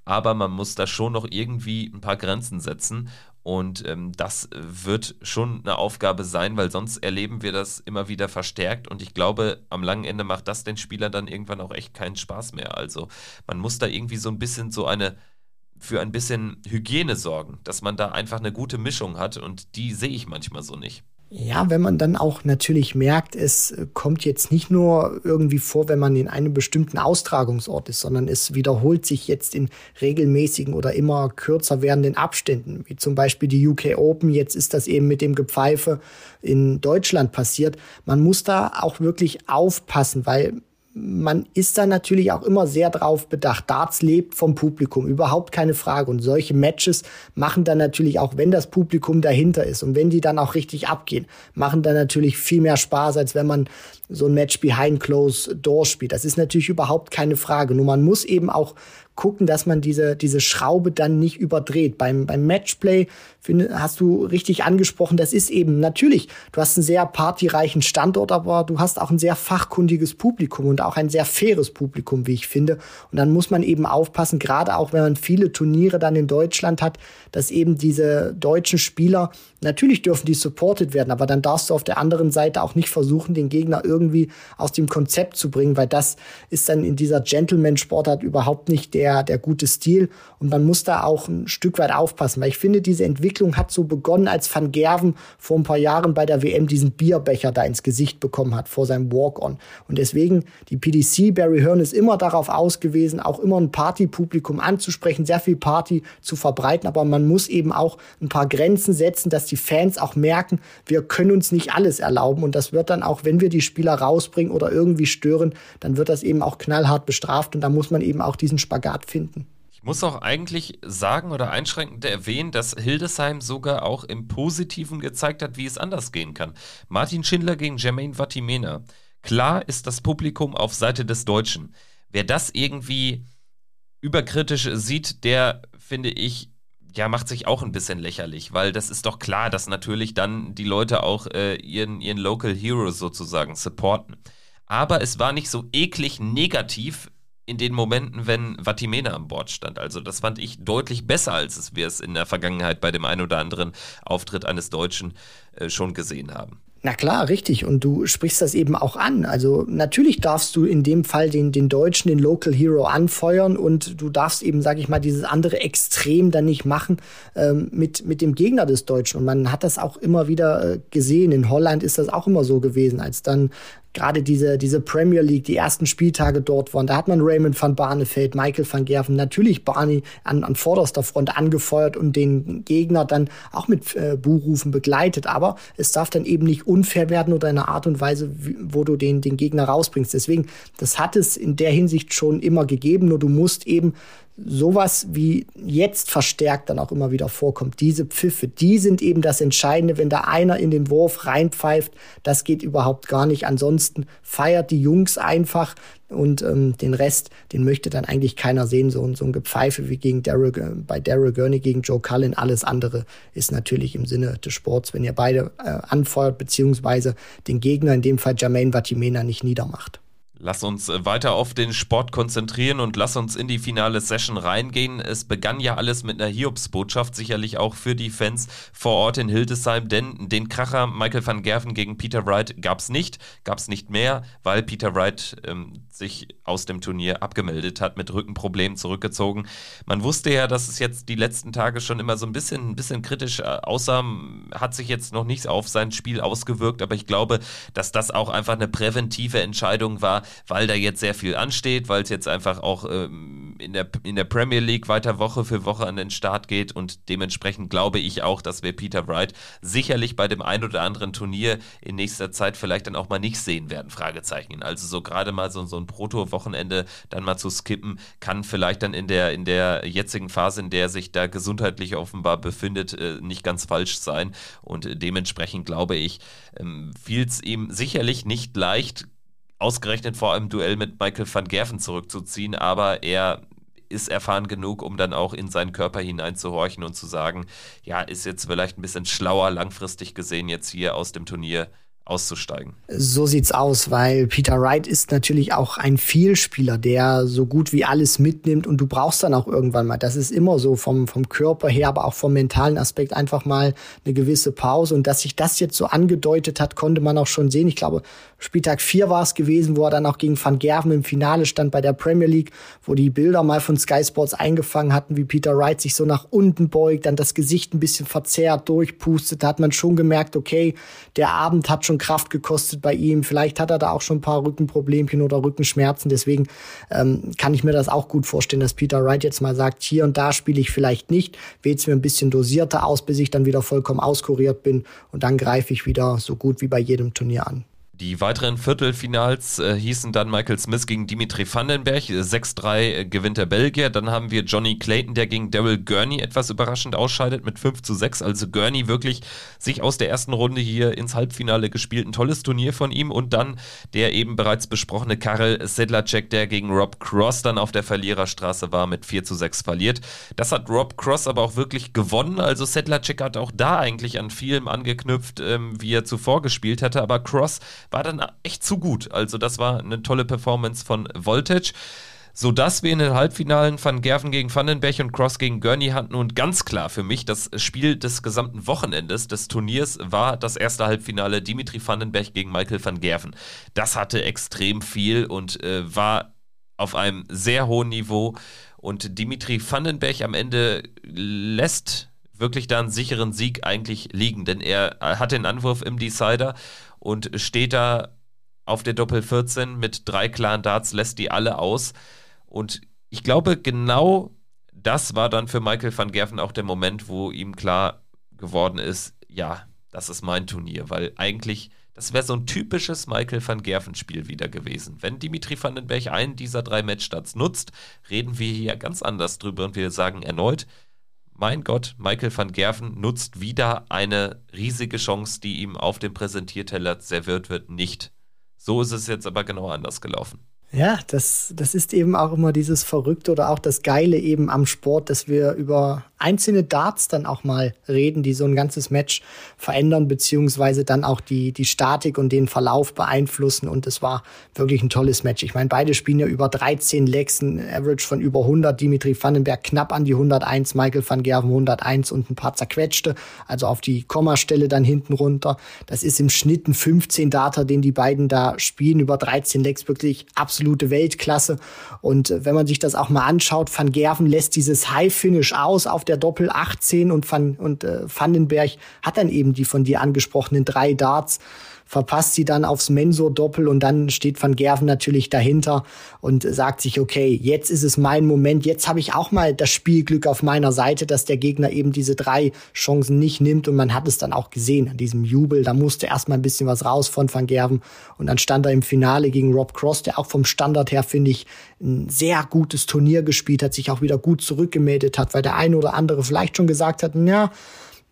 [SPEAKER 2] Aber man muss da schon noch irgendwie ein paar Grenzen setzen. Und ähm, das wird schon eine Aufgabe sein, weil sonst erleben wir das immer wieder verstärkt. Und ich glaube, am langen Ende macht das den Spielern dann irgendwann auch echt keinen Spaß mehr. Also man muss da irgendwie so ein bisschen so eine für ein bisschen Hygiene sorgen, dass man da einfach eine gute Mischung hat und die sehe ich manchmal so nicht.
[SPEAKER 3] Ja, wenn man dann auch natürlich merkt, es kommt jetzt nicht nur irgendwie vor, wenn man in einem bestimmten Austragungsort ist, sondern es wiederholt sich jetzt in regelmäßigen oder immer kürzer werdenden Abständen, wie zum Beispiel die UK Open. Jetzt ist das eben mit dem Gepfeife in Deutschland passiert. Man muss da auch wirklich aufpassen, weil man ist da natürlich auch immer sehr drauf bedacht. Darts lebt vom Publikum, überhaupt keine Frage. Und solche Matches machen dann natürlich auch, wenn das Publikum dahinter ist und wenn die dann auch richtig abgehen, machen dann natürlich viel mehr Spaß, als wenn man so ein Match behind closed doors spielt. Das ist natürlich überhaupt keine Frage. Nur man muss eben auch gucken, dass man diese, diese Schraube dann nicht überdreht. Beim, beim Matchplay finde, hast du richtig angesprochen, das ist eben natürlich, du hast einen sehr partyreichen Standort, aber du hast auch ein sehr fachkundiges Publikum und auch ein sehr faires Publikum, wie ich finde. Und dann muss man eben aufpassen, gerade auch wenn man viele Turniere dann in Deutschland hat, dass eben diese deutschen Spieler, natürlich dürfen die supported werden, aber dann darfst du auf der anderen Seite auch nicht versuchen, den Gegner irgendwie aus dem Konzept zu bringen, weil das ist dann in dieser Gentleman-Sportart überhaupt nicht der, der gute Stil. Und man muss da auch ein Stück weit aufpassen, weil ich finde, diese Entwicklung hat so begonnen, als Van Gerven vor ein paar Jahren bei der WM diesen Bierbecher da ins Gesicht bekommen hat vor seinem Walk-on. Und deswegen, die PDC, Barry Hearn ist immer darauf ausgewiesen, auch immer ein Partypublikum anzusprechen, sehr viel Party zu verbreiten, aber man muss eben auch ein paar Grenzen setzen, dass die Fans auch merken, wir können uns nicht alles erlauben und das wird dann auch, wenn wir die Spieler rausbringen oder irgendwie stören, dann wird das eben auch knallhart bestraft und da muss man eben auch diesen Spagat finden.
[SPEAKER 2] Ich muss auch eigentlich sagen oder einschränkend erwähnen, dass Hildesheim sogar auch im Positiven gezeigt hat, wie es anders gehen kann. Martin Schindler gegen Jermaine Vatimena. Klar ist das Publikum auf Seite des Deutschen. Wer das irgendwie überkritisch sieht, der, finde ich, ja, macht sich auch ein bisschen lächerlich, weil das ist doch klar, dass natürlich dann die Leute auch äh, ihren, ihren Local Hero sozusagen supporten. Aber es war nicht so eklig negativ, in den Momenten, wenn Vatimena an Bord stand. Also das fand ich deutlich besser, als wir es in der Vergangenheit bei dem ein oder anderen Auftritt eines Deutschen äh, schon gesehen haben.
[SPEAKER 3] Na klar, richtig. Und du sprichst das eben auch an. Also natürlich darfst du in dem Fall den, den Deutschen, den Local Hero anfeuern und du darfst eben, sag ich mal, dieses andere Extrem dann nicht machen ähm, mit, mit dem Gegner des Deutschen. Und man hat das auch immer wieder äh, gesehen. In Holland ist das auch immer so gewesen, als dann gerade diese, diese Premier League, die ersten Spieltage dort waren, da hat man Raymond van Barneveld, Michael van Gerven, natürlich Barney an, an vorderster Front angefeuert und den Gegner dann auch mit äh, Buhrufen begleitet. Aber es darf dann eben nicht unfair werden oder in einer Art und Weise, wo du den, den Gegner rausbringst. Deswegen, das hat es in der Hinsicht schon immer gegeben, nur du musst eben sowas wie jetzt verstärkt dann auch immer wieder vorkommt. Diese Pfiffe, die sind eben das Entscheidende. Wenn da einer in den Wurf reinpfeift, das geht überhaupt gar nicht. Ansonsten feiert die Jungs einfach und ähm, den Rest, den möchte dann eigentlich keiner sehen. So, so ein Gepfeife wie gegen Daryl, äh, bei Daryl Gurney gegen Joe Cullen. Alles andere ist natürlich im Sinne des Sports, wenn ihr beide äh, anfeuert, beziehungsweise den Gegner, in dem Fall Jermaine Vatimena, nicht niedermacht.
[SPEAKER 2] Lass uns äh, weiter auf den Sport konzentrieren und lass uns in die finale Session reingehen. Es begann ja alles mit einer Hiobsbotschaft, sicherlich auch für die Fans vor Ort in Hildesheim, denn den Kracher Michael van Gerven gegen Peter Wright gab es nicht, gab es nicht mehr, weil Peter Wright ähm, sich aus dem Turnier abgemeldet hat, mit Rückenproblemen zurückgezogen. Man wusste ja, dass es jetzt die letzten Tage schon immer so ein bisschen, ein bisschen kritisch äh, aussah, hat sich jetzt noch nicht auf sein Spiel ausgewirkt, aber ich glaube, dass das auch einfach eine präventive Entscheidung war, weil da jetzt sehr viel ansteht, weil es jetzt einfach auch ähm, in, der, in der Premier League weiter Woche für Woche an den Start geht und dementsprechend glaube ich auch, dass wir Peter Wright sicherlich bei dem ein oder anderen Turnier in nächster Zeit vielleicht dann auch mal nicht sehen werden, Fragezeichen. Also so gerade mal so, so ein Proto-Wochenende dann mal zu skippen, kann vielleicht dann in der, in der jetzigen Phase, in der sich da gesundheitlich offenbar befindet, äh, nicht ganz falsch sein und dementsprechend glaube ich, ähm, fiel es ihm sicherlich nicht leicht, ausgerechnet vor einem Duell mit Michael van Gerven zurückzuziehen, aber er ist erfahren genug, um dann auch in seinen Körper hineinzuhorchen und zu sagen, ja, ist jetzt vielleicht ein bisschen schlauer langfristig gesehen jetzt hier aus dem Turnier auszusteigen.
[SPEAKER 3] So sieht's aus, weil Peter Wright ist natürlich auch ein Vielspieler, der so gut wie alles mitnimmt und du brauchst dann auch irgendwann mal, das ist immer so vom, vom Körper her, aber auch vom mentalen Aspekt einfach mal eine gewisse Pause und dass sich das jetzt so angedeutet hat, konnte man auch schon sehen. Ich glaube, Spieltag 4 war es gewesen, wo er dann auch gegen Van Gerven im Finale stand bei der Premier League, wo die Bilder mal von Sky Sports eingefangen hatten, wie Peter Wright sich so nach unten beugt, dann das Gesicht ein bisschen verzerrt durchpustet, da hat man schon gemerkt, okay, der Abend hat schon Kraft gekostet bei ihm. Vielleicht hat er da auch schon ein paar Rückenproblemchen oder Rückenschmerzen. Deswegen ähm, kann ich mir das auch gut vorstellen, dass Peter Wright jetzt mal sagt, hier und da spiele ich vielleicht nicht, wählt's mir ein bisschen dosierter aus, bis ich dann wieder vollkommen auskuriert bin und dann greife ich wieder so gut wie bei jedem Turnier an.
[SPEAKER 2] Die weiteren Viertelfinals äh, hießen dann Michael Smith gegen Dimitri Vandenberg, 6-3 äh, gewinnt der Belgier. Dann haben wir Johnny Clayton, der gegen Daryl Gurney etwas überraschend ausscheidet mit 5 zu 6. Also Gurney wirklich sich aus der ersten Runde hier ins Halbfinale gespielt. Ein tolles Turnier von ihm. Und dann der eben bereits besprochene Karel Sedlacek, der gegen Rob Cross dann auf der Verliererstraße war, mit 4 zu 6 verliert. Das hat Rob Cross aber auch wirklich gewonnen. Also Sedlacek hat auch da eigentlich an vielem angeknüpft, ähm, wie er zuvor gespielt hatte. Aber Cross war dann echt zu gut. Also das war eine tolle Performance von Voltage sodass wir in den Halbfinalen Van Gerven gegen Vandenberg und Cross gegen Gurney hatten und ganz klar für mich das Spiel des gesamten Wochenendes des Turniers war das erste Halbfinale Dimitri Vandenberg gegen Michael van Gerven. Das hatte extrem viel und äh, war auf einem sehr hohen Niveau und Dimitri Vandenberg am Ende lässt wirklich da einen sicheren Sieg eigentlich liegen, denn er hat den Anwurf im Decider und steht da auf der Doppel 14 mit drei klaren Darts, lässt die alle aus. Und ich glaube, genau das war dann für Michael van Gerven auch der Moment, wo ihm klar geworden ist, ja, das ist mein Turnier, weil eigentlich, das wäre so ein typisches Michael van Gerven-Spiel wieder gewesen. Wenn Dimitri Vandenberg einen dieser drei Matchstarts nutzt, reden wir hier ganz anders drüber und wir sagen erneut, mein Gott, Michael van Gerven nutzt wieder eine riesige Chance, die ihm auf dem Präsentierteller serviert wird, nicht. So ist es jetzt aber genau anders gelaufen.
[SPEAKER 3] Ja, das, das ist eben auch immer dieses Verrückte oder auch das Geile eben am Sport, dass wir über einzelne Darts dann auch mal reden, die so ein ganzes Match verändern, beziehungsweise dann auch die, die Statik und den Verlauf beeinflussen. Und es war wirklich ein tolles Match. Ich meine, beide spielen ja über 13 Legs, ein Average von über 100. Dimitri Vandenberg knapp an die 101, Michael van Gerven 101 und ein paar zerquetschte, also auf die Kommastelle dann hinten runter. Das ist im Schnitt ein 15 Darter, den die beiden da spielen, über 13 Legs, wirklich absolut absolute Weltklasse. Und äh, wenn man sich das auch mal anschaut, Van Gerven lässt dieses High-Finish aus auf der Doppel 18 und Van, und äh, Vandenberg hat dann eben die von dir angesprochenen drei Darts verpasst sie dann aufs Mensur-Doppel und dann steht Van Gerven natürlich dahinter und sagt sich, okay, jetzt ist es mein Moment, jetzt habe ich auch mal das Spielglück auf meiner Seite, dass der Gegner eben diese drei Chancen nicht nimmt und man hat es dann auch gesehen an diesem Jubel, da musste erstmal ein bisschen was raus von Van Gerven und dann stand er im Finale gegen Rob Cross, der auch vom Standard her, finde ich, ein sehr gutes Turnier gespielt hat, sich auch wieder gut zurückgemeldet hat, weil der eine oder andere vielleicht schon gesagt hat, ja,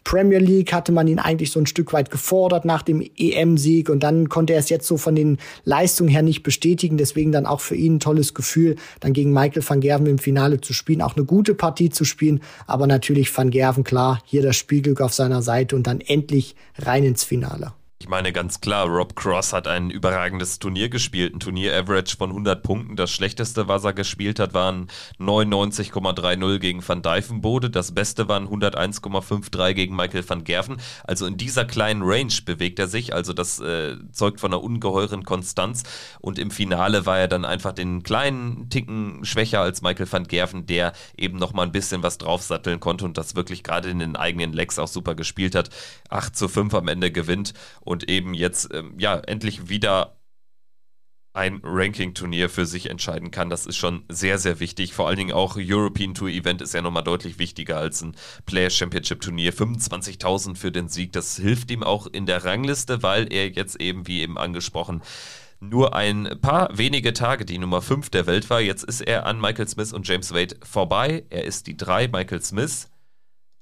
[SPEAKER 3] Premier League hatte man ihn eigentlich so ein Stück weit gefordert nach dem EM-Sieg und dann konnte er es jetzt so von den Leistungen her nicht bestätigen. Deswegen dann auch für ihn ein tolles Gefühl, dann gegen Michael van Gerven im Finale zu spielen, auch eine gute Partie zu spielen. Aber natürlich van Gerven, klar, hier das Spielglück auf seiner Seite und dann endlich rein ins Finale.
[SPEAKER 2] Ich meine ganz klar, Rob Cross hat ein überragendes Turnier gespielt, ein Turnier-Average von 100 Punkten. Das schlechteste, was er gespielt hat, waren 99,30 gegen Van Dijvenbode. Das beste waren 101,53 gegen Michael van Gerven. Also in dieser kleinen Range bewegt er sich. Also das äh, zeugt von einer ungeheuren Konstanz. Und im Finale war er dann einfach den kleinen Ticken schwächer als Michael van Gerven, der eben nochmal ein bisschen was draufsatteln konnte und das wirklich gerade in den eigenen Legs auch super gespielt hat. 8 zu 5 am Ende gewinnt und eben jetzt ähm, ja endlich wieder ein Ranking-Turnier für sich entscheiden kann. Das ist schon sehr, sehr wichtig. Vor allen Dingen auch European Tour Event ist ja nochmal deutlich wichtiger als ein Player Championship Turnier. 25.000 für den Sieg, das hilft ihm auch in der Rangliste, weil er jetzt eben, wie eben angesprochen, nur ein paar wenige Tage die Nummer 5 der Welt war. Jetzt ist er an Michael Smith und James Wade vorbei. Er ist die 3, Michael Smith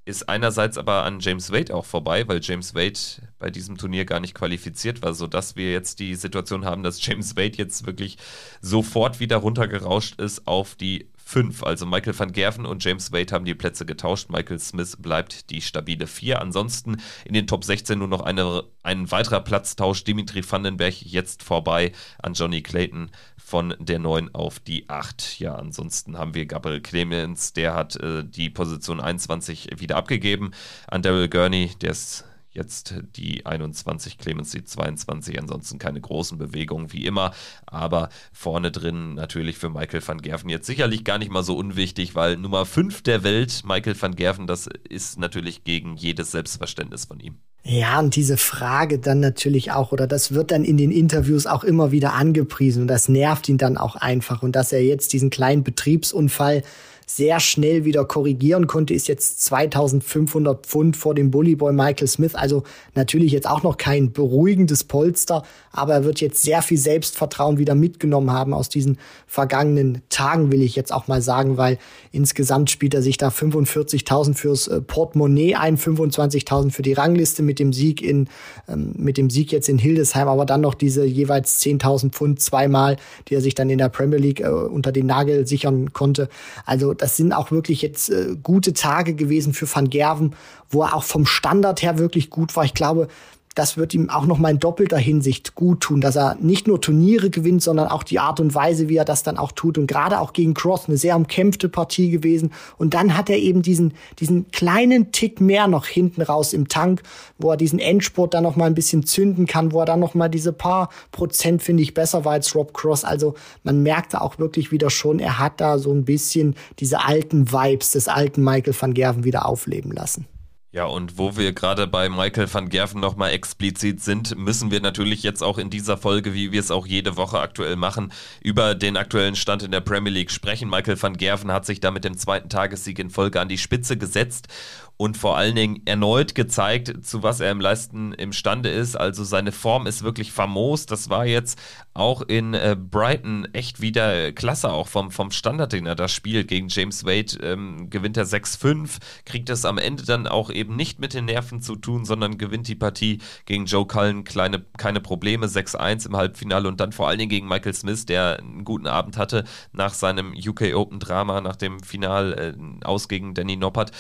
[SPEAKER 2] ist einerseits aber an James Wade auch vorbei, weil James Wade bei diesem Turnier gar nicht qualifiziert war, sodass wir jetzt die Situation haben, dass James Wade jetzt wirklich sofort wieder runtergerauscht ist auf die 5. Also Michael van Gerven und James Wade haben die Plätze getauscht. Michael Smith bleibt die stabile 4. Ansonsten in den Top 16 nur noch eine, ein weiterer Platztausch. Dimitri Vandenberg jetzt vorbei an Johnny Clayton von der 9 auf die 8. Ja, ansonsten haben wir Gabriel Clemens, der hat äh, die Position 21 wieder abgegeben an Daryl Gurney, der ist Jetzt die 21, Clemens die 22, ansonsten keine großen Bewegungen wie immer. Aber vorne drin natürlich für Michael van Gerven jetzt sicherlich gar nicht mal so unwichtig, weil Nummer 5 der Welt, Michael van Gerven, das ist natürlich gegen jedes Selbstverständnis von ihm.
[SPEAKER 3] Ja, und diese Frage dann natürlich auch, oder das wird dann in den Interviews auch immer wieder angepriesen und das nervt ihn dann auch einfach. Und dass er jetzt diesen kleinen Betriebsunfall sehr schnell wieder korrigieren konnte, ist jetzt 2500 Pfund vor dem Bullyboy Michael Smith. Also natürlich jetzt auch noch kein beruhigendes Polster, aber er wird jetzt sehr viel Selbstvertrauen wieder mitgenommen haben aus diesen vergangenen Tagen, will ich jetzt auch mal sagen, weil insgesamt spielt er sich da 45.000 fürs äh, Portemonnaie ein, 25.000 für die Rangliste mit dem Sieg in, ähm, mit dem Sieg jetzt in Hildesheim, aber dann noch diese jeweils 10.000 Pfund zweimal, die er sich dann in der Premier League äh, unter den Nagel sichern konnte. Also das sind auch wirklich jetzt äh, gute Tage gewesen für Van Gerven, wo er auch vom Standard her wirklich gut war. Ich glaube, das wird ihm auch noch mal in doppelter Hinsicht gut tun, dass er nicht nur Turniere gewinnt, sondern auch die Art und Weise, wie er das dann auch tut. Und gerade auch gegen Cross eine sehr umkämpfte Partie gewesen. Und dann hat er eben diesen, diesen kleinen Tick mehr noch hinten raus im Tank, wo er diesen Endspurt dann noch mal ein bisschen zünden kann, wo er dann noch mal diese paar Prozent, finde ich, besser war als Rob Cross. Also man merkte auch wirklich wieder schon, er hat da so ein bisschen diese alten Vibes des alten Michael van Gerven wieder aufleben lassen.
[SPEAKER 2] Ja, und wo wir gerade bei Michael van Gerven nochmal explizit sind, müssen wir natürlich jetzt auch in dieser Folge, wie wir es auch jede Woche aktuell machen, über den aktuellen Stand in der Premier League sprechen. Michael van Gerven hat sich da mit dem zweiten Tagessieg in Folge an die Spitze gesetzt und vor allen Dingen erneut gezeigt, zu was er im Leisten imstande ist. Also seine Form ist wirklich famos. Das war jetzt auch in äh, Brighton echt wieder klasse, auch vom, vom Standard, den er da spielt. Gegen James Wade ähm, gewinnt er 6-5, kriegt es am Ende dann auch eben nicht mit den Nerven zu tun, sondern gewinnt die Partie gegen Joe Cullen kleine, keine Probleme, 6-1 im Halbfinale und dann vor allen Dingen gegen Michael Smith, der einen guten Abend hatte nach seinem UK Open Drama, nach dem Final äh, aus gegen Danny Noppert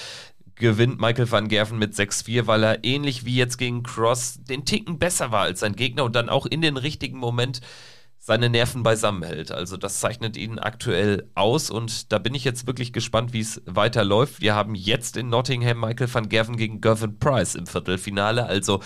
[SPEAKER 2] gewinnt Michael van Gerven mit 6-4, weil er ähnlich wie jetzt gegen Cross den Ticken besser war als sein Gegner und dann auch in den richtigen Moment seine Nerven beisammen hält. Also das zeichnet ihn aktuell aus und da bin ich jetzt wirklich gespannt, wie es weiterläuft. Wir haben jetzt in Nottingham Michael van Gerven gegen Gervin Price im Viertelfinale. Also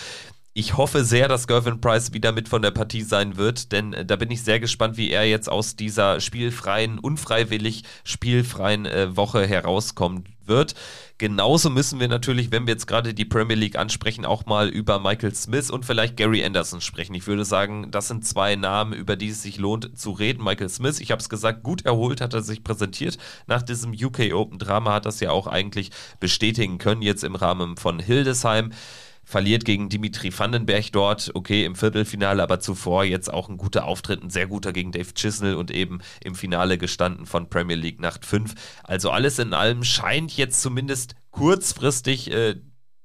[SPEAKER 2] ich hoffe sehr, dass Gervin Price wieder mit von der Partie sein wird, denn äh, da bin ich sehr gespannt, wie er jetzt aus dieser spielfreien, unfreiwillig spielfreien äh, Woche herauskommen wird. Genauso müssen wir natürlich, wenn wir jetzt gerade die Premier League ansprechen, auch mal über Michael Smith und vielleicht Gary Anderson sprechen. Ich würde sagen, das sind zwei Namen, über die es sich lohnt zu reden. Michael Smith, ich habe es gesagt, gut erholt hat er sich präsentiert. Nach diesem UK Open Drama hat das ja auch eigentlich bestätigen können, jetzt im Rahmen von Hildesheim verliert gegen Dimitri Vandenberg dort, okay, im Viertelfinale, aber zuvor jetzt auch ein guter Auftritt, ein sehr guter gegen Dave Chisnell und eben im Finale gestanden von Premier League Nacht 5. Also alles in allem scheint jetzt zumindest kurzfristig äh,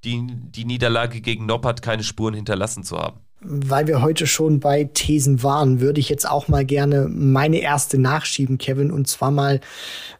[SPEAKER 2] die, die Niederlage gegen Noppert keine Spuren hinterlassen zu haben
[SPEAKER 3] weil wir heute schon bei Thesen waren, würde ich jetzt auch mal gerne meine erste nachschieben, Kevin, und zwar mal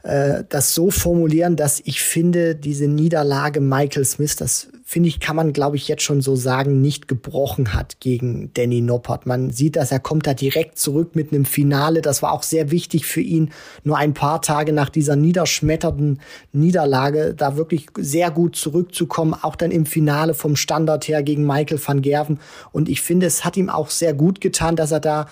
[SPEAKER 3] äh, das so formulieren, dass ich finde, diese Niederlage Michael Smith, das finde ich, kann man, glaube ich, jetzt schon so sagen, nicht gebrochen hat gegen Danny Noppert. Man sieht, dass er kommt da direkt zurück mit einem Finale. Das war auch sehr wichtig für ihn, nur ein paar Tage nach dieser niederschmetternden Niederlage da wirklich sehr gut zurückzukommen, auch dann im Finale vom Standard her gegen Michael van Gerven. Und ich finde, es hat ihm auch sehr gut getan, dass er da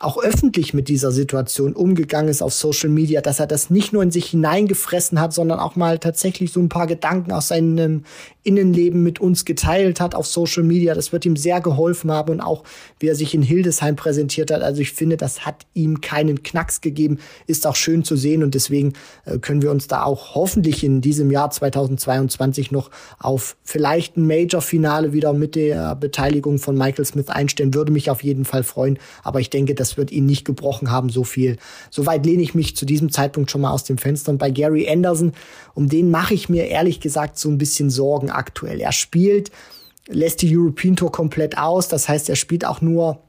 [SPEAKER 3] auch öffentlich mit dieser Situation umgegangen ist auf Social Media, dass er das nicht nur in sich hineingefressen hat, sondern auch mal tatsächlich so ein paar Gedanken aus seinem Innenleben mit uns geteilt hat auf Social Media. Das wird ihm sehr geholfen haben und auch wie er sich in Hildesheim präsentiert hat. Also ich finde, das hat ihm keinen Knacks gegeben, ist auch schön zu sehen und deswegen äh, können wir uns da auch hoffentlich in diesem Jahr 2022 noch auf vielleicht ein Major-Finale wieder mit der Beteiligung von Michael Smith einstellen. Würde mich auf jeden Fall freuen, aber ich denke, das wird ihn nicht gebrochen haben, so viel. Soweit lehne ich mich zu diesem Zeitpunkt schon mal aus dem Fenster. Und bei Gary Anderson, um den mache ich mir ehrlich gesagt so ein bisschen Sorgen aktuell. Er spielt, lässt die European Tour komplett aus. Das heißt, er spielt auch nur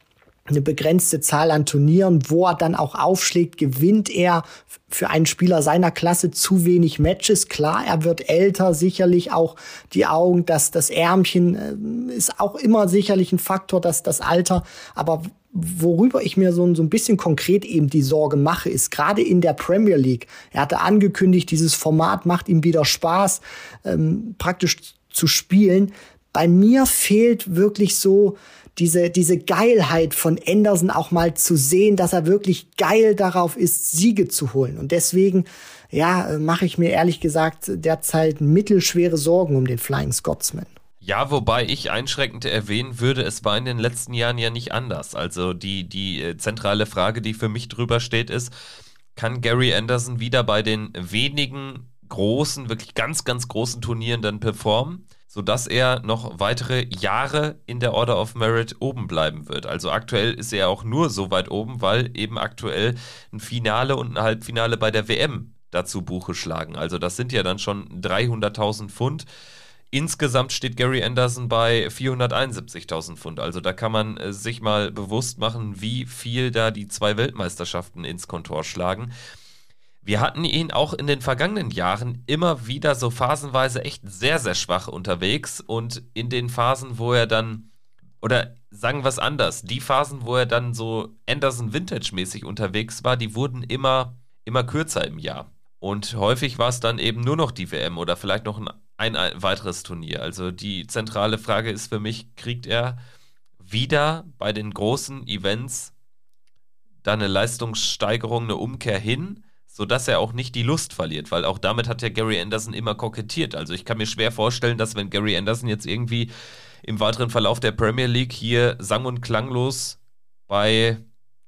[SPEAKER 3] eine begrenzte Zahl an Turnieren, wo er dann auch aufschlägt, gewinnt er für einen Spieler seiner Klasse zu wenig Matches. Klar, er wird älter, sicherlich auch die Augen, dass das Ärmchen äh, ist auch immer sicherlich ein Faktor, dass das Alter. Aber worüber ich mir so, so ein bisschen konkret eben die Sorge mache, ist gerade in der Premier League. Er hatte angekündigt, dieses Format macht ihm wieder Spaß, ähm, praktisch zu spielen. Bei mir fehlt wirklich so diese, diese Geilheit von Anderson auch mal zu sehen, dass er wirklich geil darauf ist, Siege zu holen. Und deswegen, ja, äh, mache ich mir ehrlich gesagt derzeit mittelschwere Sorgen um den Flying Scotsman.
[SPEAKER 2] Ja, wobei ich einschränkend erwähnen würde, es war in den letzten Jahren ja nicht anders. Also die, die äh, zentrale Frage, die für mich drüber steht, ist, kann Gary Anderson wieder bei den wenigen großen, wirklich ganz, ganz großen Turnieren dann performen, sodass er noch weitere Jahre in der Order of Merit oben bleiben wird. Also aktuell ist er auch nur so weit oben, weil eben aktuell ein Finale und ein Halbfinale bei der WM dazu Buche schlagen. Also das sind ja dann schon 300.000 Pfund. Insgesamt steht Gary Anderson bei 471.000 Pfund. Also da kann man äh, sich mal bewusst machen, wie viel da die zwei Weltmeisterschaften ins Kontor schlagen. Wir hatten ihn auch in den vergangenen Jahren immer wieder so phasenweise echt sehr, sehr schwach unterwegs und in den Phasen, wo er dann, oder sagen wir es anders, die Phasen, wo er dann so Anderson Vintage-mäßig unterwegs war, die wurden immer, immer kürzer im Jahr. Und häufig war es dann eben nur noch die WM oder vielleicht noch ein, ein, weiteres Turnier. Also die zentrale Frage ist für mich, kriegt er wieder bei den großen Events da eine Leistungssteigerung, eine Umkehr hin? sodass er auch nicht die Lust verliert, weil auch damit hat ja Gary Anderson immer kokettiert. Also ich kann mir schwer vorstellen, dass wenn Gary Anderson jetzt irgendwie im weiteren Verlauf der Premier League hier sang- und klanglos bei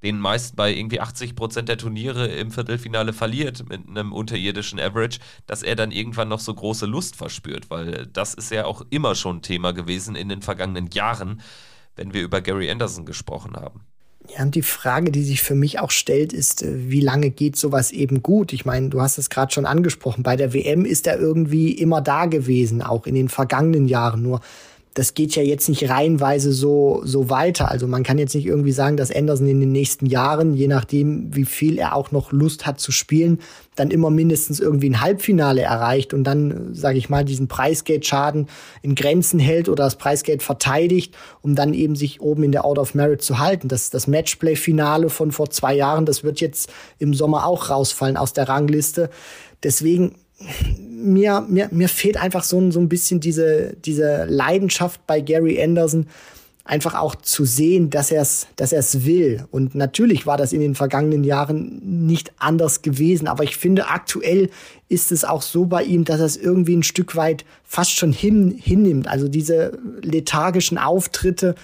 [SPEAKER 2] den meisten bei irgendwie 80 Prozent der Turniere im Viertelfinale verliert mit einem unterirdischen Average, dass er dann irgendwann noch so große Lust verspürt, weil das ist ja auch immer schon Thema gewesen in den vergangenen Jahren, wenn wir über Gary Anderson gesprochen haben.
[SPEAKER 3] Ja, und die Frage, die sich für mich auch stellt, ist, äh, wie lange geht sowas eben gut? Ich meine, du hast es gerade schon angesprochen. Bei der WM ist er irgendwie immer da gewesen, auch in den vergangenen Jahren. Nur das geht ja jetzt nicht reihenweise so, so weiter. Also man kann jetzt nicht irgendwie sagen, dass Anderson in den nächsten Jahren, je nachdem, wie viel er auch noch Lust hat zu spielen, dann immer mindestens irgendwie ein Halbfinale erreicht und dann, sage ich mal, diesen Preisgeld-Schaden in Grenzen hält oder das Preisgeld verteidigt, um dann eben sich oben in der Order of Merit zu halten. Das, das Matchplay-Finale von vor zwei Jahren, das wird jetzt im Sommer auch rausfallen aus der Rangliste. Deswegen mir, mir, mir fehlt einfach so, so ein bisschen diese, diese Leidenschaft bei Gary Anderson, einfach auch zu sehen, dass er es dass will. Und natürlich war das in den vergangenen Jahren nicht anders gewesen, aber ich finde, aktuell ist es auch so bei ihm, dass er es irgendwie ein Stück weit fast schon hin, hinnimmt. Also diese lethargischen Auftritte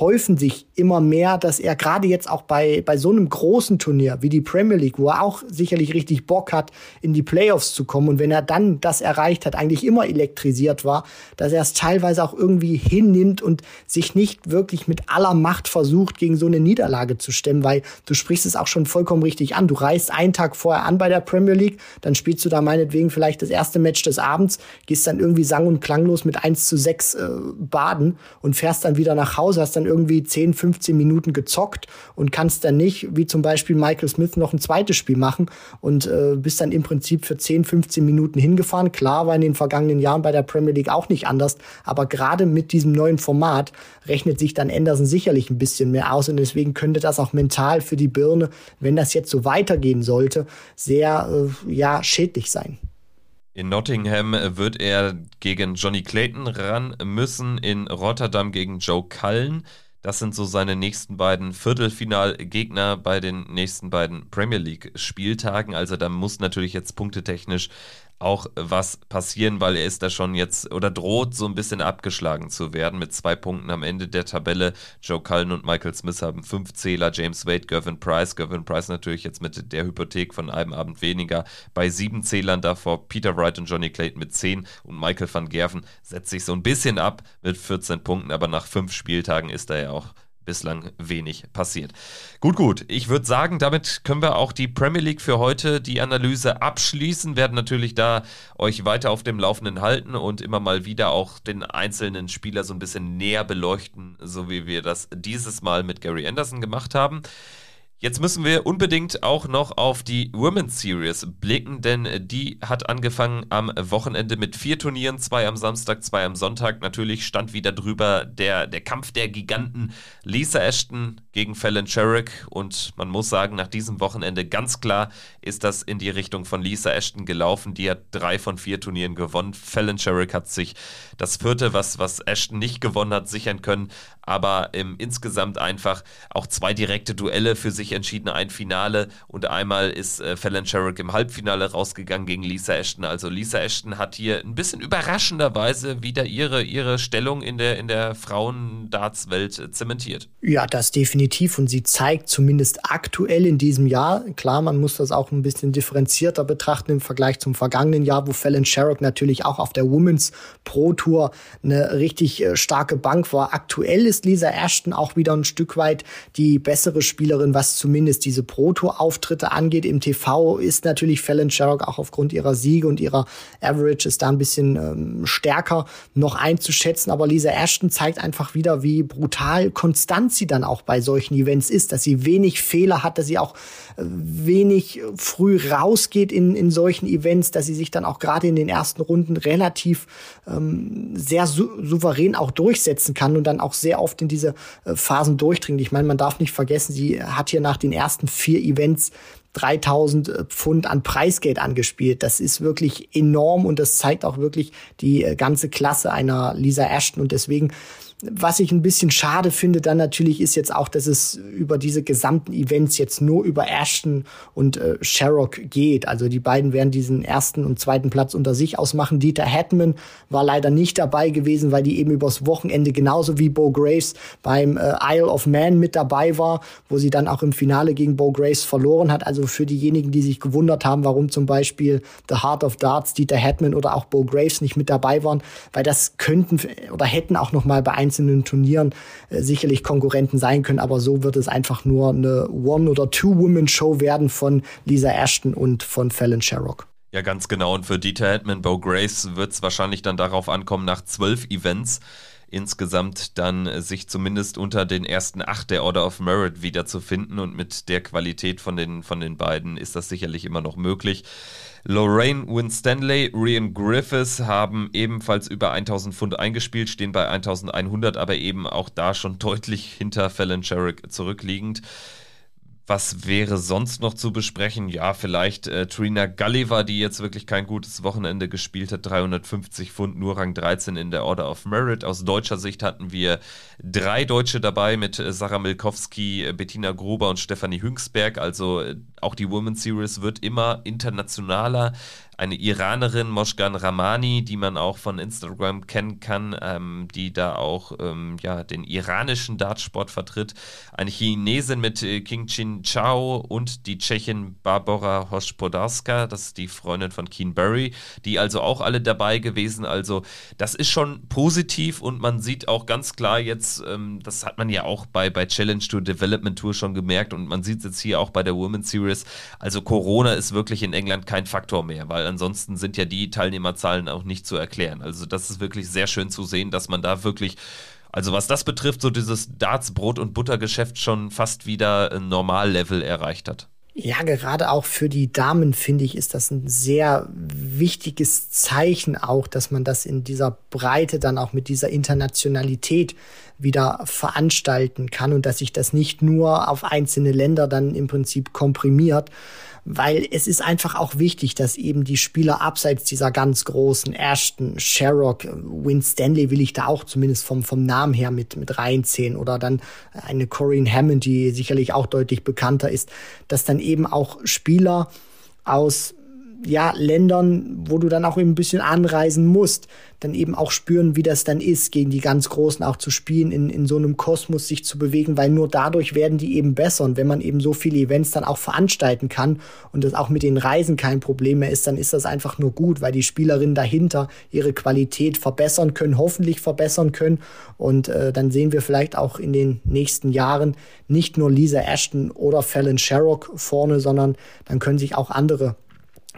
[SPEAKER 3] häufen sich immer mehr, dass er gerade jetzt auch bei, bei so einem großen Turnier wie die Premier League, wo er auch sicherlich richtig Bock hat, in die Playoffs zu kommen und wenn er dann das erreicht hat, eigentlich immer elektrisiert war, dass er es teilweise auch irgendwie hinnimmt und sich nicht wirklich mit aller Macht versucht, gegen so eine Niederlage zu stemmen, weil du sprichst es auch schon vollkommen richtig an. Du reist einen Tag vorher an bei der Premier League, dann spielst du da meinetwegen vielleicht das erste Match des Abends, gehst dann irgendwie sang- und klanglos mit 1 zu 6 äh, baden und fährst dann wieder nach Hause, hast dann irgendwie 10, 15 Minuten gezockt und kannst dann nicht, wie zum Beispiel Michael Smith, noch ein zweites Spiel machen und äh, bist dann im Prinzip für 10, 15 Minuten hingefahren. Klar war in den vergangenen Jahren bei der Premier League auch nicht anders, aber gerade mit diesem neuen Format rechnet sich dann Anderson sicherlich ein bisschen mehr aus und deswegen könnte das auch mental für die Birne, wenn das jetzt so weitergehen sollte, sehr äh, ja schädlich sein.
[SPEAKER 2] In Nottingham wird er gegen Johnny Clayton ran müssen, in Rotterdam gegen Joe Cullen. Das sind so seine nächsten beiden Viertelfinalgegner bei den nächsten beiden Premier League-Spieltagen. Also da muss natürlich jetzt punktetechnisch auch was passieren, weil er ist da schon jetzt oder droht so ein bisschen abgeschlagen zu werden mit zwei Punkten am Ende der Tabelle. Joe Cullen und Michael Smith haben fünf Zähler, James Wade, Gervin Price. Gervin Price natürlich jetzt mit der Hypothek von einem Abend weniger bei sieben Zählern davor. Peter Wright und Johnny Clayton mit zehn und Michael van Gerven setzt sich so ein bisschen ab mit 14 Punkten, aber nach fünf Spieltagen ist er ja auch bislang wenig passiert. Gut, gut. Ich würde sagen, damit können wir auch die Premier League für heute die Analyse abschließen. Werden natürlich da euch weiter auf dem Laufenden halten und immer mal wieder auch den einzelnen Spieler so ein bisschen näher beleuchten, so wie wir das dieses Mal mit Gary Anderson gemacht haben. Jetzt müssen wir unbedingt auch noch auf die Women's Series blicken, denn die hat angefangen am Wochenende mit vier Turnieren, zwei am Samstag, zwei am Sonntag. Natürlich stand wieder drüber der, der Kampf der Giganten Lisa Ashton gegen Fallon Sherrick und man muss sagen, nach diesem Wochenende ganz klar ist das in die Richtung von Lisa Ashton gelaufen. Die hat drei von vier Turnieren gewonnen. Fallon Sherrick hat sich das vierte, was, was Ashton nicht gewonnen hat, sichern können, aber ähm, insgesamt einfach auch zwei direkte Duelle für sich sich entschieden, ein Finale und einmal ist äh, Fallon Sherrick im Halbfinale rausgegangen gegen Lisa Ashton. Also Lisa Ashton hat hier ein bisschen überraschenderweise wieder ihre, ihre Stellung in der, in der Frauendartswelt äh, zementiert.
[SPEAKER 3] Ja, das definitiv und sie zeigt zumindest aktuell in diesem Jahr, klar, man muss das auch ein bisschen differenzierter betrachten im Vergleich zum vergangenen Jahr, wo Fallon Sherrick natürlich auch auf der Women's Pro Tour eine richtig äh, starke Bank war. Aktuell ist Lisa Ashton auch wieder ein Stück weit die bessere Spielerin, was zumindest diese Pro Tour Auftritte angeht. Im TV ist natürlich Fallon Sherrock auch aufgrund ihrer Siege und ihrer Average ist da ein bisschen ähm, stärker noch einzuschätzen. Aber Lisa Ashton zeigt einfach wieder, wie brutal konstant sie dann auch bei solchen Events ist, dass sie wenig Fehler hat, dass sie auch wenig früh rausgeht in, in solchen Events, dass sie sich dann auch gerade in den ersten Runden relativ ähm, sehr sou souverän auch durchsetzen kann und dann auch sehr oft in diese äh, Phasen durchdringt. Ich meine, man darf nicht vergessen, sie hat hier nach den ersten vier Events 3000 äh, Pfund an Preisgeld angespielt. Das ist wirklich enorm und das zeigt auch wirklich die äh, ganze Klasse einer Lisa Ashton und deswegen was ich ein bisschen schade finde dann natürlich ist jetzt auch, dass es über diese gesamten Events jetzt nur über Ashton und äh, Sherrock geht. Also die beiden werden diesen ersten und zweiten Platz unter sich ausmachen. Dieter Hetman war leider nicht dabei gewesen, weil die eben übers Wochenende genauso wie Bo Graves beim äh, Isle of Man mit dabei war, wo sie dann auch im Finale gegen Bo Graves verloren hat. Also für diejenigen, die sich gewundert haben, warum zum Beispiel The Heart of Darts, Dieter Hetman oder auch Bo Graves nicht mit dabei waren, weil das könnten oder hätten auch noch mal bei einzelnen Turnieren äh, sicherlich Konkurrenten sein können, aber so wird es einfach nur eine One- oder Two-Women-Show werden von Lisa Ashton und von Fallon Sherrock.
[SPEAKER 2] Ja, ganz genau. Und für Dieter Hetman, Bo Grace wird es wahrscheinlich dann darauf ankommen, nach zwölf Events insgesamt dann sich zumindest unter den ersten acht der Order of Merit wiederzufinden. Und mit der Qualität von den, von den beiden ist das sicherlich immer noch möglich. Lorraine Winstanley, Rian Griffiths haben ebenfalls über 1000 Pfund eingespielt, stehen bei 1100, aber eben auch da schon deutlich hinter Fallon Sherrick zurückliegend. Was wäre sonst noch zu besprechen? Ja, vielleicht äh, Trina Gulliver, die jetzt wirklich kein gutes Wochenende gespielt hat. 350 Pfund, nur Rang 13 in der Order of Merit. Aus deutscher Sicht hatten wir drei Deutsche dabei mit äh, Sarah Milkowski, äh, Bettina Gruber und Stefanie Hüngsberg. Also äh, auch die Women's Series wird immer internationaler eine Iranerin, Moshgan Ramani, die man auch von Instagram kennen kann, ähm, die da auch ähm, ja, den iranischen Dartsport vertritt. Eine Chinesin mit äh, King Chin Chao und die Tschechin Barbara Hospodarska, das ist die Freundin von Keen Berry, die also auch alle dabei gewesen. Also das ist schon positiv und man sieht auch ganz klar jetzt, ähm, das hat man ja auch bei, bei Challenge Tour, Development Tour schon gemerkt und man sieht es jetzt hier auch bei der Women's Series. Also Corona ist wirklich in England kein Faktor mehr, weil weil ansonsten sind ja die Teilnehmerzahlen auch nicht zu erklären. Also das ist wirklich sehr schön zu sehen, dass man da wirklich also was das betrifft, so dieses Darts Brot und Buttergeschäft schon fast wieder ein Normallevel erreicht hat.
[SPEAKER 3] Ja, gerade auch für die Damen finde ich, ist das ein sehr wichtiges Zeichen auch, dass man das in dieser Breite dann auch mit dieser Internationalität wieder veranstalten kann und dass sich das nicht nur auf einzelne Länder dann im Prinzip komprimiert, weil es ist einfach auch wichtig, dass eben die Spieler abseits dieser ganz großen Ashton, Sherrock, Win Stanley will ich da auch zumindest vom, vom Namen her mit, mit reinziehen oder dann eine Corinne Hammond, die sicherlich auch deutlich bekannter ist, dass dann eben auch Spieler aus ja, Ländern, wo du dann auch eben ein bisschen anreisen musst, dann eben auch spüren, wie das dann ist, gegen die ganz Großen auch zu spielen, in, in so einem Kosmos sich zu bewegen, weil nur dadurch werden die eben besser. Und wenn man eben so viele Events dann auch veranstalten kann und das auch mit den Reisen kein Problem mehr ist, dann ist das einfach nur gut, weil die Spielerinnen dahinter ihre Qualität verbessern können, hoffentlich verbessern können. Und äh, dann sehen wir vielleicht auch in den nächsten Jahren nicht nur Lisa Ashton oder Fallon Sherrock vorne, sondern dann können sich auch andere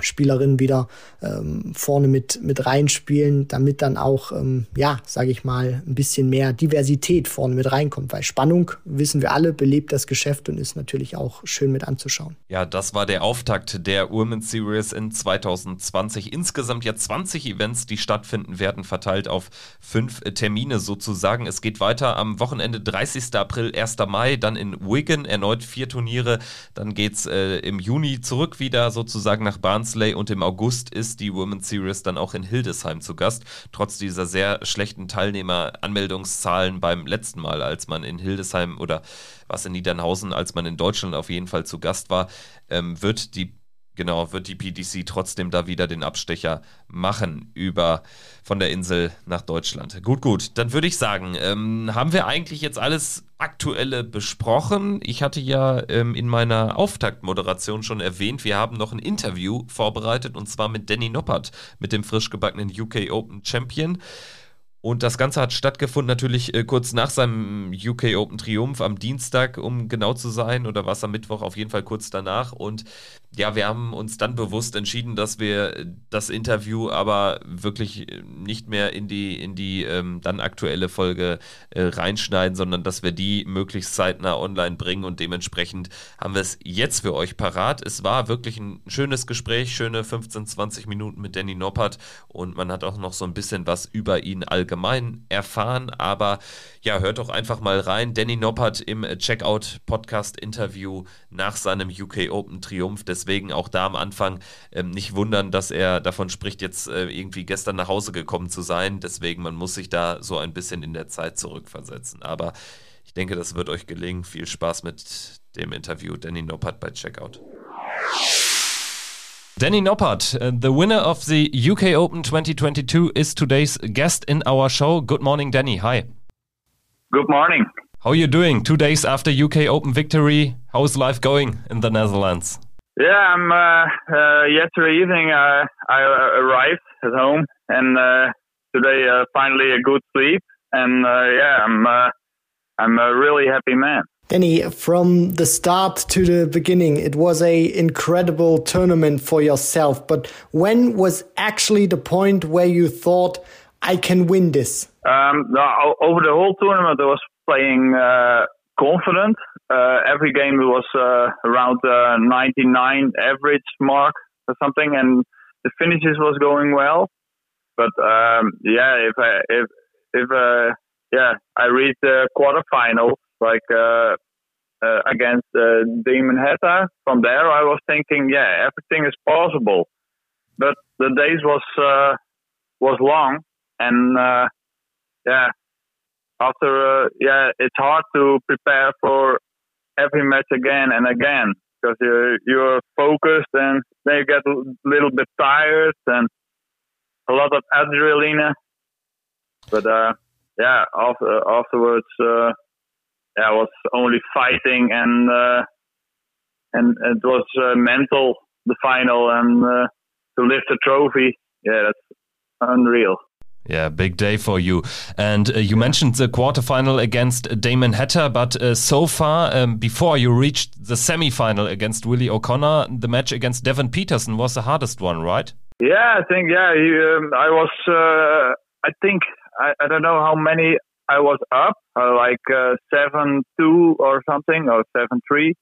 [SPEAKER 3] Spielerinnen wieder ähm, vorne mit mit reinspielen, damit dann auch ähm, ja, sage ich mal, ein bisschen mehr Diversität vorne mit reinkommt, weil Spannung wissen wir alle belebt das Geschäft und ist natürlich auch schön mit anzuschauen.
[SPEAKER 2] Ja, das war der Auftakt der Women's Series in 2020. Insgesamt ja 20 Events, die stattfinden werden, verteilt auf fünf Termine sozusagen. Es geht weiter am Wochenende 30. April, 1. Mai, dann in Wigan erneut vier Turniere, dann geht's äh, im Juni zurück wieder sozusagen nach Bahn Barnsley und im August ist die Women's Series dann auch in Hildesheim zu Gast, trotz dieser sehr schlechten Teilnehmeranmeldungszahlen beim letzten Mal, als man in Hildesheim oder was in Niedernhausen, als man in Deutschland auf jeden Fall zu Gast war, ähm, wird die Genau, wird die PDC trotzdem da wieder den Abstecher machen über von der Insel nach Deutschland. Gut, gut. Dann würde ich sagen, ähm, haben wir eigentlich jetzt alles Aktuelle besprochen. Ich hatte ja ähm, in meiner Auftaktmoderation schon erwähnt, wir haben noch ein Interview vorbereitet und zwar mit Danny Noppert, mit dem frisch gebackenen UK Open Champion. Und das Ganze hat stattgefunden natürlich äh, kurz nach seinem UK Open Triumph am Dienstag, um genau zu sein, oder was am Mittwoch, auf jeden Fall kurz danach. Und ja, wir haben uns dann bewusst entschieden, dass wir das Interview aber wirklich nicht mehr in die, in die ähm, dann aktuelle Folge äh, reinschneiden, sondern dass wir die möglichst zeitnah online bringen und dementsprechend haben wir es jetzt für euch parat. Es war wirklich ein schönes Gespräch, schöne 15, 20 Minuten mit Danny Noppert und man hat auch noch so ein bisschen was über ihn allgemein erfahren, aber ja, hört doch einfach mal rein. Danny Noppert im Checkout Podcast Interview nach seinem UK Open Triumph des Deswegen auch da am Anfang ähm, nicht wundern, dass er davon spricht, jetzt äh, irgendwie gestern nach Hause gekommen zu sein. Deswegen, man muss sich da so ein bisschen in der Zeit zurückversetzen. Aber ich denke, das wird euch gelingen. Viel Spaß mit dem Interview. Danny Noppert bei Checkout. Danny Noppert, uh, the winner of the UK Open 2022, is today's guest in our show. Good morning, Danny. Hi.
[SPEAKER 1] Good morning.
[SPEAKER 2] How are you doing? Two days after UK Open victory, how is life going in the Netherlands?
[SPEAKER 1] Yeah, I'm. Uh, uh, yesterday evening, uh, I arrived at home, and uh, today uh, finally a good sleep, and uh, yeah, I'm. I'm a really happy man.
[SPEAKER 3] Danny, from the start to the beginning, it was a incredible tournament for yourself. But when was actually the point where you thought, "I can win this"?
[SPEAKER 1] Um, over the whole tournament, I was playing confident. Uh, every game was uh, around uh, 99 average mark or something, and the finishes was going well. But um, yeah, if I, if if uh, yeah, I reached the quarterfinals like uh, uh, against Damon Heta. From there, I was thinking, yeah, everything is possible. But the days was was long, and yeah, after uh, yeah, it's hard to prepare for every match again and again because you're you're focused and then you get a little bit tired and a lot of adrenaline. But uh, yeah, after, afterwards, uh, yeah, I was only fighting and uh, and it was uh, mental the final and uh, to lift the trophy. Yeah, that's unreal.
[SPEAKER 2] Yeah, big day for you. And uh, you mentioned the quarterfinal against Damon Hatter, but uh, so far, um, before you reached the semifinal against Willie O'Connor, the match against Devon Peterson was the hardest one, right?
[SPEAKER 1] Yeah, I think, yeah, he, um, I was, uh, I think, I, I, don't know how many I was up, uh, like uh, 7 2 or something, or 7 3.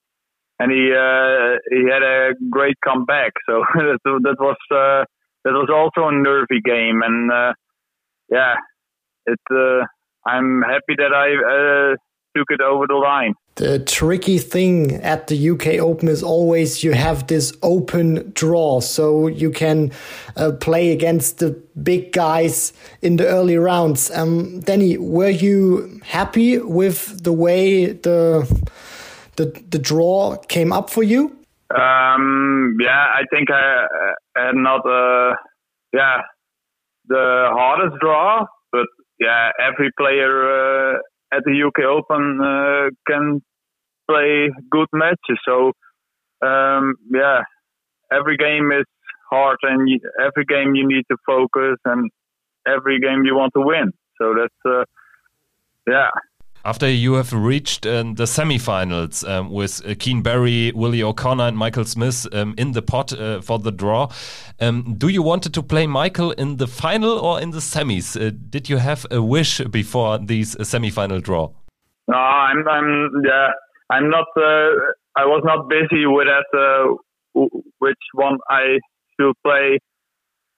[SPEAKER 1] And he uh, he had a great comeback, so that, was that was also a nervy game, and yeah, it. Uh, I'm happy that I uh, took it over the line.
[SPEAKER 3] The tricky thing at the UK Open is always you have this open draw, so you can uh, play against the big guys in the early rounds. Um, Danny, were you happy with the way the the, the draw came up for you?
[SPEAKER 1] Um, yeah, I think I, I had not. Uh, yeah, the hardest draw, but yeah, every player uh, at the UK Open uh, can play good matches. So um, yeah, every game is hard, and you, every game you need to focus, and every game you want to win. So that's uh, yeah,
[SPEAKER 2] after you have reached um, the semifinals um, with uh, Keen Barry, Willie O'Connor, and Michael Smith um, in the pot uh, for the draw, um, do you wanted to play Michael in the final or in the semis? Uh, did you have a wish before these semifinal draw?
[SPEAKER 1] No, I'm, I'm, yeah, I'm not. Uh, I was not busy with that. Uh, which one I should play?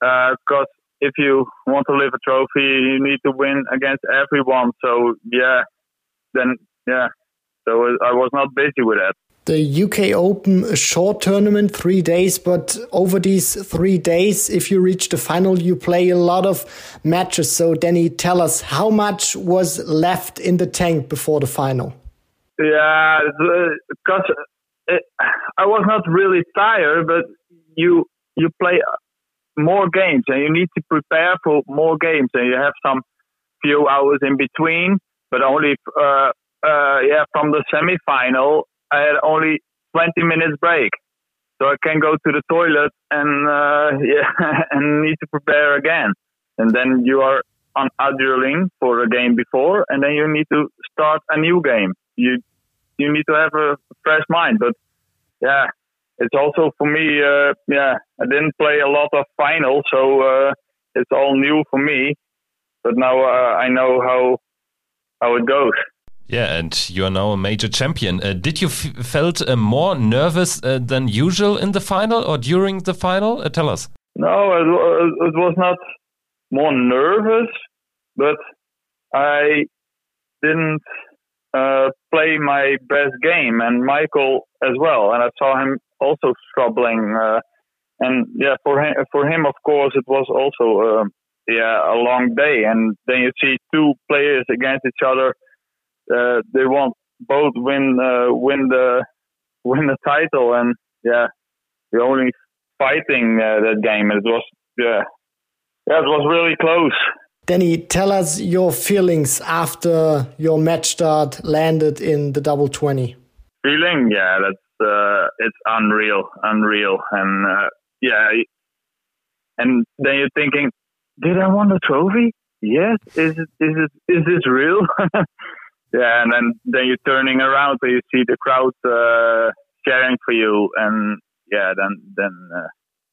[SPEAKER 1] Because if you want to live a trophy, you need to win against everyone. So yeah, then yeah. So I was not busy with that.
[SPEAKER 3] the UK Open, a short tournament, three days, but over these three days, if you reach the final, you play a lot of matches. So, Danny, tell us how much was left in the tank before the final?
[SPEAKER 1] Yeah, because uh, I was not really tired, but you you play more games and you need to prepare for more games, and you have some few hours in between, but only uh, uh, yeah from the semi-final I had only 20 minutes break. So I can go to the toilet and uh, yeah, and need to prepare again. And then you are on adrenaline for a game before, and then you need to start a new game. You you need to have a fresh mind. But yeah, it's also for me. Uh, yeah, I didn't play a lot of finals, so uh, it's all new for me. But now uh, I know how how it goes.
[SPEAKER 2] Yeah, and you are now a major champion. Uh, did you felt uh, more nervous uh, than usual in the final or during the final? Uh, tell us.
[SPEAKER 1] No, it, it, was not more nervous, but I didn't uh, play my best game, and Michael as well. And I saw him also struggling. Uh, and yeah, for him, for him, of course, it was also yeah a long day. And then you see two players against each other uh, they want both win uh, win the win the title, and yeah, we're only fighting uh, that game. It was yeah, yeah, it was really close.
[SPEAKER 3] Danny, tell us your feelings after your match start landed in the double twenty.
[SPEAKER 1] Feeling, yeah, that's uh, it's unreal, unreal, and uh, yeah, and then you're thinking, did I win the trophy? Yes. Is is it, is this real? yeah, and then then you're turning around so you see the crowd uh, cheering for you, and yeah, then then uh,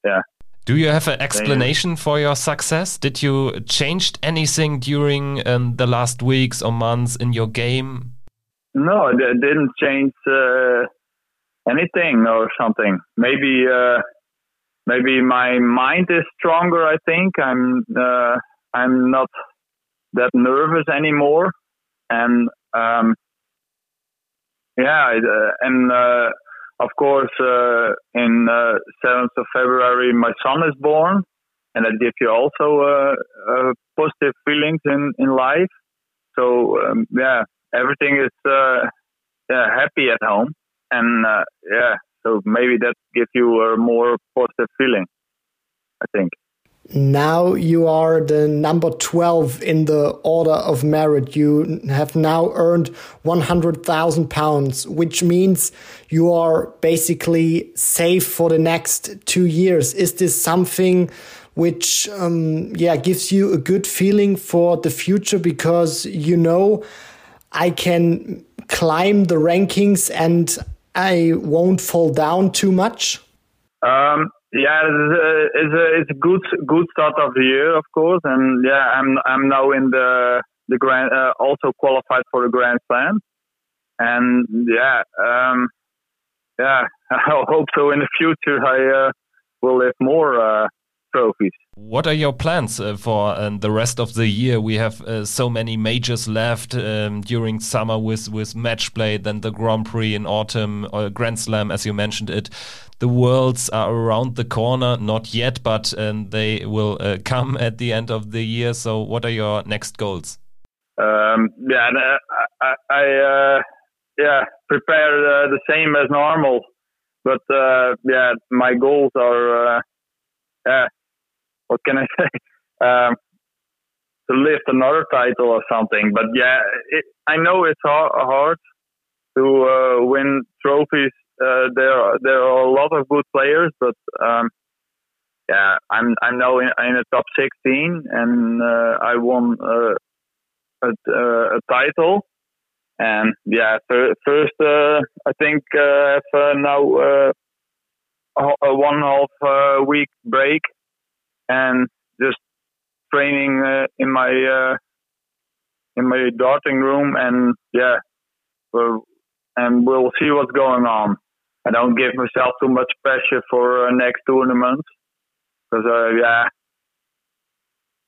[SPEAKER 1] yeah.
[SPEAKER 2] Do you have an explanation for your success? Did you changed anything during um, the last weeks or months in your game?
[SPEAKER 1] No, I didn't change uh, anything or something. Maybe uh, maybe my mind is stronger. I think I'm uh, I'm not that nervous anymore, and um, yeah, uh, and uh, of course, uh, in uh, seventh of February, my son is born, and that gives you also uh, uh, positive feelings in in life. So um, yeah, everything is yeah, happy at home, and yeah, so maybe that gives you a more positive feeling. I think.
[SPEAKER 3] Now you are the number 12 in the order of merit. You have now earned 100,000 pounds, which means you are basically safe for the next two years. Is this something which, um, yeah, gives you a good feeling for the future because you know I can climb the rankings and I won't fall down too much?
[SPEAKER 1] Um, yeah, it's a, it's a it's a good good start of the year, of course, and yeah, I'm I'm now in the the grand uh, also qualified for the Grand Slam, and yeah, um, yeah, I hope so. In the future, I uh, will live more uh, trophies.
[SPEAKER 2] What are your plans uh, for uh, the rest of the year? We have uh, so many majors left um, during summer with with match play, then the Grand Prix in autumn, or Grand Slam, as you mentioned it. The Worlds are around the corner, not yet, but um, they will uh, come at the end of the year. So, what are your next goals?
[SPEAKER 1] Um, yeah, uh, I, I uh, yeah prepare the same as normal, but yeah, my goals are yeah what can I say? Um, to lift another title or something. But yeah, it, I know it's hard, hard to uh, win trophies. Uh, there, are, there are a lot of good players, but um, yeah, I'm I'm now in, in the top 16, and uh, I won uh, a, uh, a, title. And yeah, first uh, I think uh, have now a one half week break and just training uh, in my uh, in my darting room, and yeah, we'll, and we'll see what's going on. I don't give myself too much pressure for uh, next tournament because uh, yeah,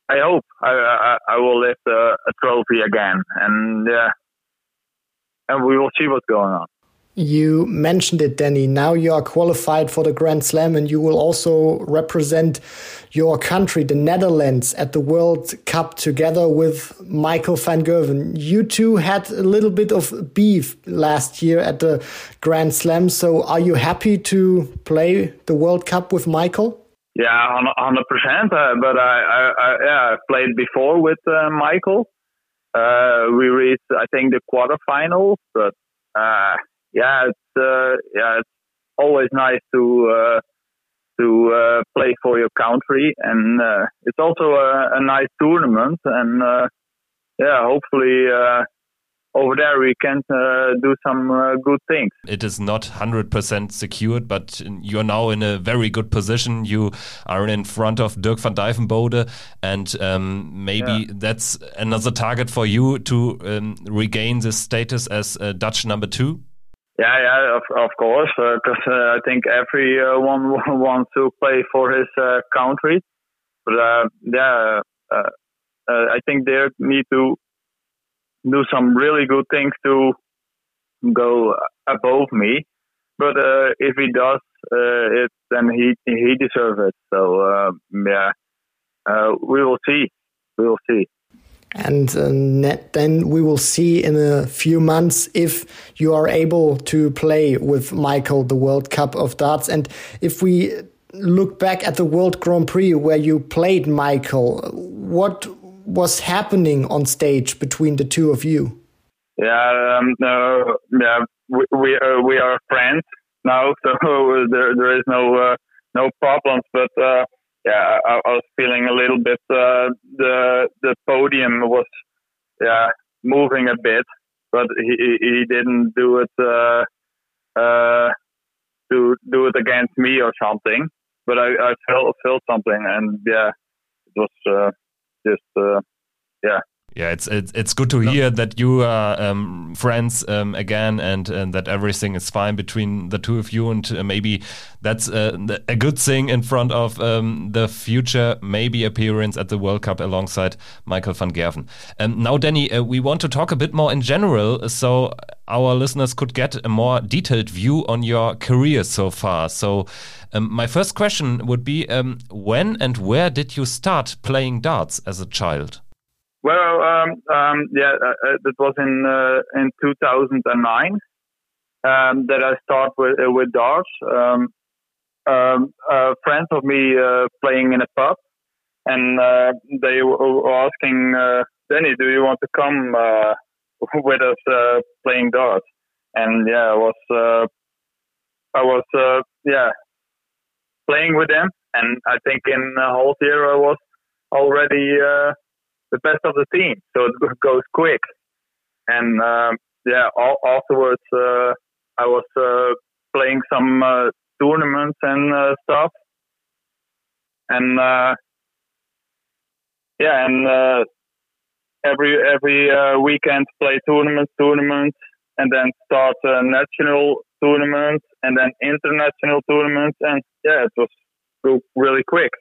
[SPEAKER 1] I hope I I, I will lift a, a, trophy again, and yeah, and we will see what's going on.
[SPEAKER 3] You mentioned it, Danny. Now you are qualified for the Grand Slam and you will also represent your country, the Netherlands, at the World Cup together with Michael van Gerven. You two had a little bit of beef last year at the Grand Slam. So are you happy to play the World Cup with Michael?
[SPEAKER 1] Yeah, hundred percent. Uh, but I, I, I, yeah, played before with uh, Michael. Uh, we reached, I think, the quarterfinals, but uh, yeah, it's uh, yeah, it's always nice to uh, to uh, play for your country, and uh, it's also a, a, nice tournament, and uh, yeah, hopefully uh, over there we can uh, do some uh, good things.
[SPEAKER 2] It is not 100% secured, but you're now in a very good position. You are in front of Dirk van Dijvenbode, and um, maybe yeah. that's another target for you to um, regain this status as Dutch number two.
[SPEAKER 1] Yeah, yeah, of, of course, because uh, uh, I think everyone wants to play for his uh, country. But uh, yeah, uh, uh, I think they need to do some really good things to go above me. But if he does it, then he he deserves it. So yeah, we will see. We will see.
[SPEAKER 3] And uh, then we will see in a few months if you are able to play with Michael the World Cup of Darts. And if we look back at the World Grand Prix where you played Michael, what was happening on stage between the two of you?
[SPEAKER 1] Yeah, um, no, yeah, we we, uh, we are friends now, so there there is no uh, no problems. But uh, yeah, I, I, was feeling a little bit. Uh, the the podium was yeah moving a bit, but he he didn't do it uh, uh, do do it against me or something. But I, I felt felt something, and yeah, it was uh, just uh, yeah
[SPEAKER 2] yeah, it's it's it's good to hear that you are um, friends um, again, and, and that everything is fine between the two of you, and uh, maybe that's uh, a good thing in front of um, the future maybe appearance at the World Cup alongside Michael van Gerven. Um, now, Danny, uh, we want to talk a bit more in general, so our listeners could get a more detailed view on your career so far. So, um, my first question would be: um, When and where did you start playing darts as a child?
[SPEAKER 1] Well, um, um, yeah, uh, uh was in uh, in 2009 um, that I started with uh, with darts. Um, um, friends of me uh, playing in a pub, and uh, they were asking Danny, "Do you want to come with us playing darts?" And yeah, I was I was yeah playing with them, and I think in a whole year I was already the best of the team, so it goes quick. And um, yeah, all, afterwards uh, I was uh, playing some uh, tournaments and uh, stuff, and uh, yeah, and uh, every every weekend play tournaments, tournaments, and then start national tournaments, and then international tournaments, and yeah, it was really quick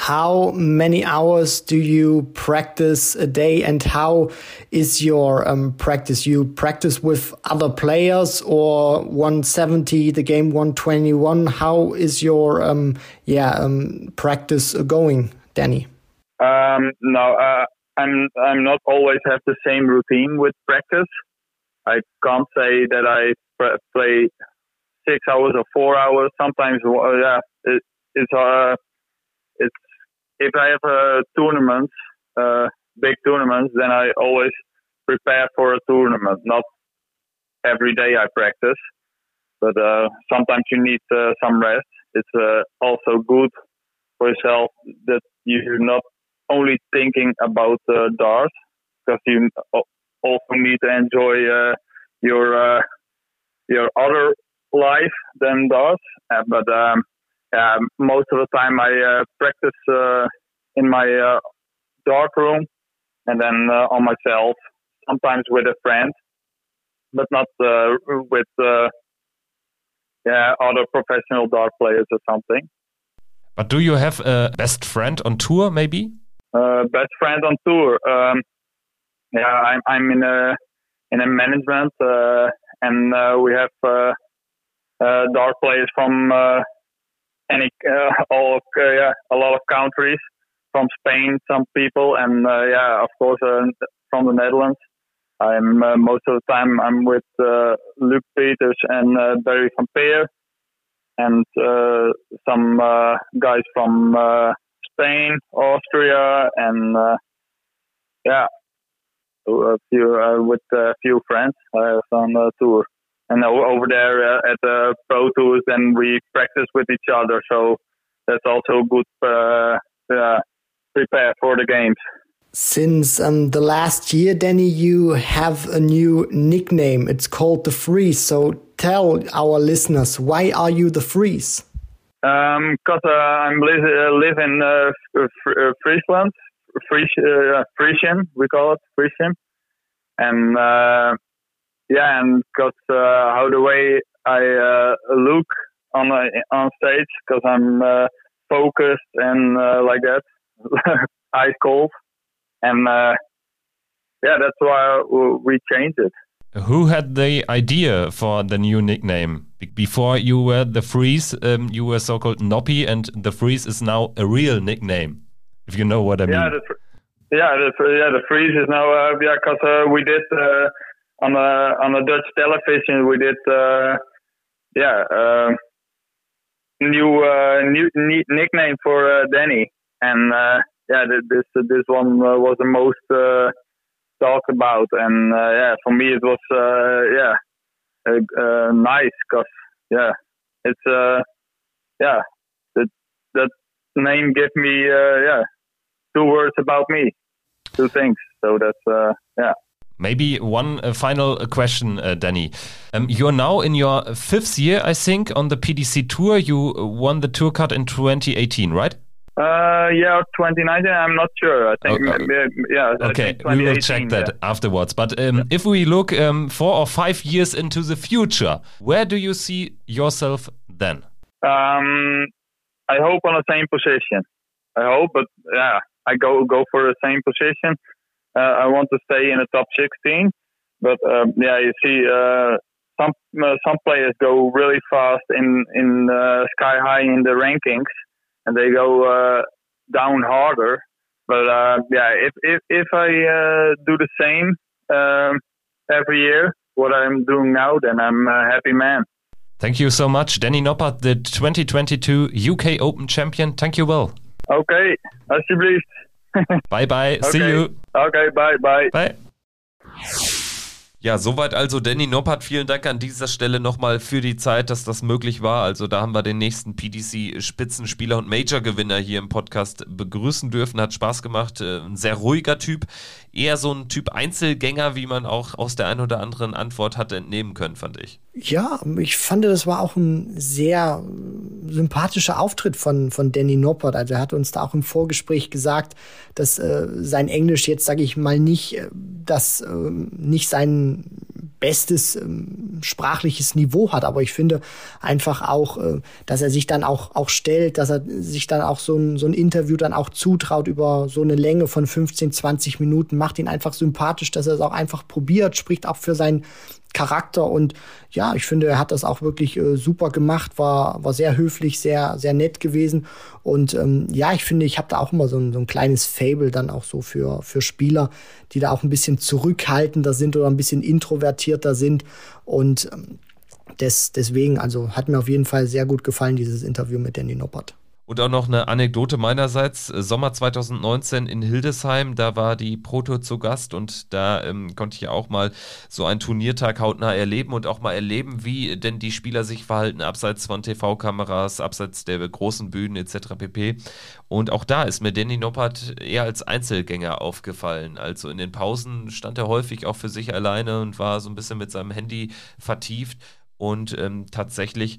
[SPEAKER 3] how many hours do you practice a day and how is your um, practice? You practice with other players or 170 the game 121 how is your um, yeah um, practice going danny?
[SPEAKER 1] Um, no uh, i'm i'm not always have the same routine with practice. I can't say that i play six hours or four hours. Sometimes uh, yeah it, it's uh if I have a tournament, uh, big tournaments, then I always prepare for a tournament. Not every day I practice, but uh, sometimes you need uh, some rest. It's uh, also good for yourself that you're not only thinking about uh, darts, because you also need to enjoy uh, your uh, your other life than darts. Uh, but um, yeah, most of the time I uh, practice uh, in my uh, dark room and then uh, on myself, sometimes with a friend, but not uh, with yeah other professional dart players or something.
[SPEAKER 2] But do you have a best friend on tour, maybe?
[SPEAKER 1] best friend on tour. Um, yeah, I'm, I'm in a in a management, uh, and uh, we have uh, uh, dart players from any uh, all of, uh, yeah a lot of countries from Spain, some people, and uh, yeah, of course from the Netherlands. I'm uh, most of the time I'm with uh, Luke Peters and uh, Barry van Peer, and some guys from Spain, Austria, and yeah, a few with a few friends I uh, on the tour. And over there uh, at the pro tours, then we practice with each other. So that's also good. Uh, yeah, prepare for the games.
[SPEAKER 3] Since um, the last year, Danny, you have a new nickname. It's called the Freeze. So tell our listeners, why are you the Freeze?
[SPEAKER 1] Um, cause uh, I'm li- uh, live in uh, uh, Friesland, Fries, uh, Frisian, we call it Frisian, and uh, yeah, and cause uh, how the way I uh, look on uh, on stage, cause I'm uh, focused and uh, like that, ice cold, and uh, yeah, that's why we changed it.
[SPEAKER 2] Who had the idea for the new nickname? Before you were the Freeze, um, you were so-called Noppy, and the Freeze is now a real nickname. If you know what I
[SPEAKER 1] Yeah,
[SPEAKER 2] mean.
[SPEAKER 1] the, yeah, the, yeah, the freeze is now uh, yeah, cause uh, we did uh, on the on Dutch television we did uh, yeah uh, new uh, new nickname for uh, Danny, and uh, yeah, this this one uh, was the most talked about, and yeah, for me it was yeah nice, cause yeah, it's uh, yeah that that name gave me yeah two words about me, two things. So that's yeah.
[SPEAKER 2] Maybe one uh, final uh, question, uh, Danny. Um, you're now in your fifth year, I think, on the PDC Tour. You uh, won the Tour Card in 2018, right?
[SPEAKER 1] Uh, yeah, 2019. I'm not sure. I think
[SPEAKER 2] Okay.
[SPEAKER 1] yeah.
[SPEAKER 2] Okay, we will check that
[SPEAKER 1] yeah.
[SPEAKER 2] afterwards. But um, if we look um, four or five years into the future, where do you see yourself then?
[SPEAKER 1] Um, I hope on the same position. I hope, but yeah, I go go for the same position. Uh, I want to stay in the top 16, but um, yeah, you see, uh, some uh, some players go really fast in in uh, sky high in the rankings, and they go uh, down harder. But uh, yeah, if if if I uh, do the same um, every year, what I'm doing now, then I'm a happy man.
[SPEAKER 2] Thank you so much, Danny Noppert, the 2022 UK Open champion. Thank you well.
[SPEAKER 1] Okay, alsjeblieft.
[SPEAKER 2] Bye bye. See you.
[SPEAKER 1] Okay, bye, bye.
[SPEAKER 2] Bye. Ja, soweit also Danny Noppert. Vielen Dank an dieser Stelle nochmal für die Zeit, dass das möglich war. Also da haben wir den nächsten PDC-Spitzenspieler und Major-Gewinner hier im Podcast begrüßen dürfen. Hat Spaß gemacht. Äh, Ein sehr ruhiger Typ. Eher so ein Typ Einzelgänger, wie man auch aus der ein oder anderen Antwort hat entnehmen können, fand ich.
[SPEAKER 3] Ja, ich fand, das war auch ein sehr äh, sympathischer Auftritt von, von Danny Noppert. Also er hat uns da auch im Vorgespräch gesagt, dass äh, sein Englisch jetzt, sage ich mal, nicht äh, das äh, nicht sein bestes ähm, sprachliches Niveau hat. Aber ich finde einfach auch, äh, dass er sich dann auch, auch stellt, dass er sich dann auch so ein, so ein Interview dann auch zutraut über so eine Länge von 15, 20 Minuten, macht ihn einfach sympathisch, dass er es auch einfach probiert, spricht auch für seinen Charakter. Und ja, ich finde, er hat das auch wirklich äh, super gemacht, war, war sehr höflich, sehr, sehr nett gewesen. Und ähm, ja, ich finde, ich habe da auch immer so ein, so ein kleines Fable dann auch so für, für Spieler, die da auch ein bisschen zurückhaltender sind oder ein bisschen introvertierter sind. Und ähm, des, deswegen, also hat mir auf jeden Fall sehr gut gefallen, dieses Interview mit Danny Noppert.
[SPEAKER 2] Und auch noch eine Anekdote meinerseits. Äh, Sommer 2019 in Hildesheim, da war die Proto zu Gast und da ähm, konnte ich ja auch mal so einen Turniertag hautnah erleben und auch mal erleben, wie denn die Spieler sich verhalten, abseits von TV-Kameras, abseits der großen Bühnen etc. pp. Und auch da ist mir Danny Noppert eher als Einzelgänger aufgefallen. Also in den Pausen stand er häufig auch für sich alleine und war so ein bisschen mit seinem Handy vertieft und ähm, tatsächlich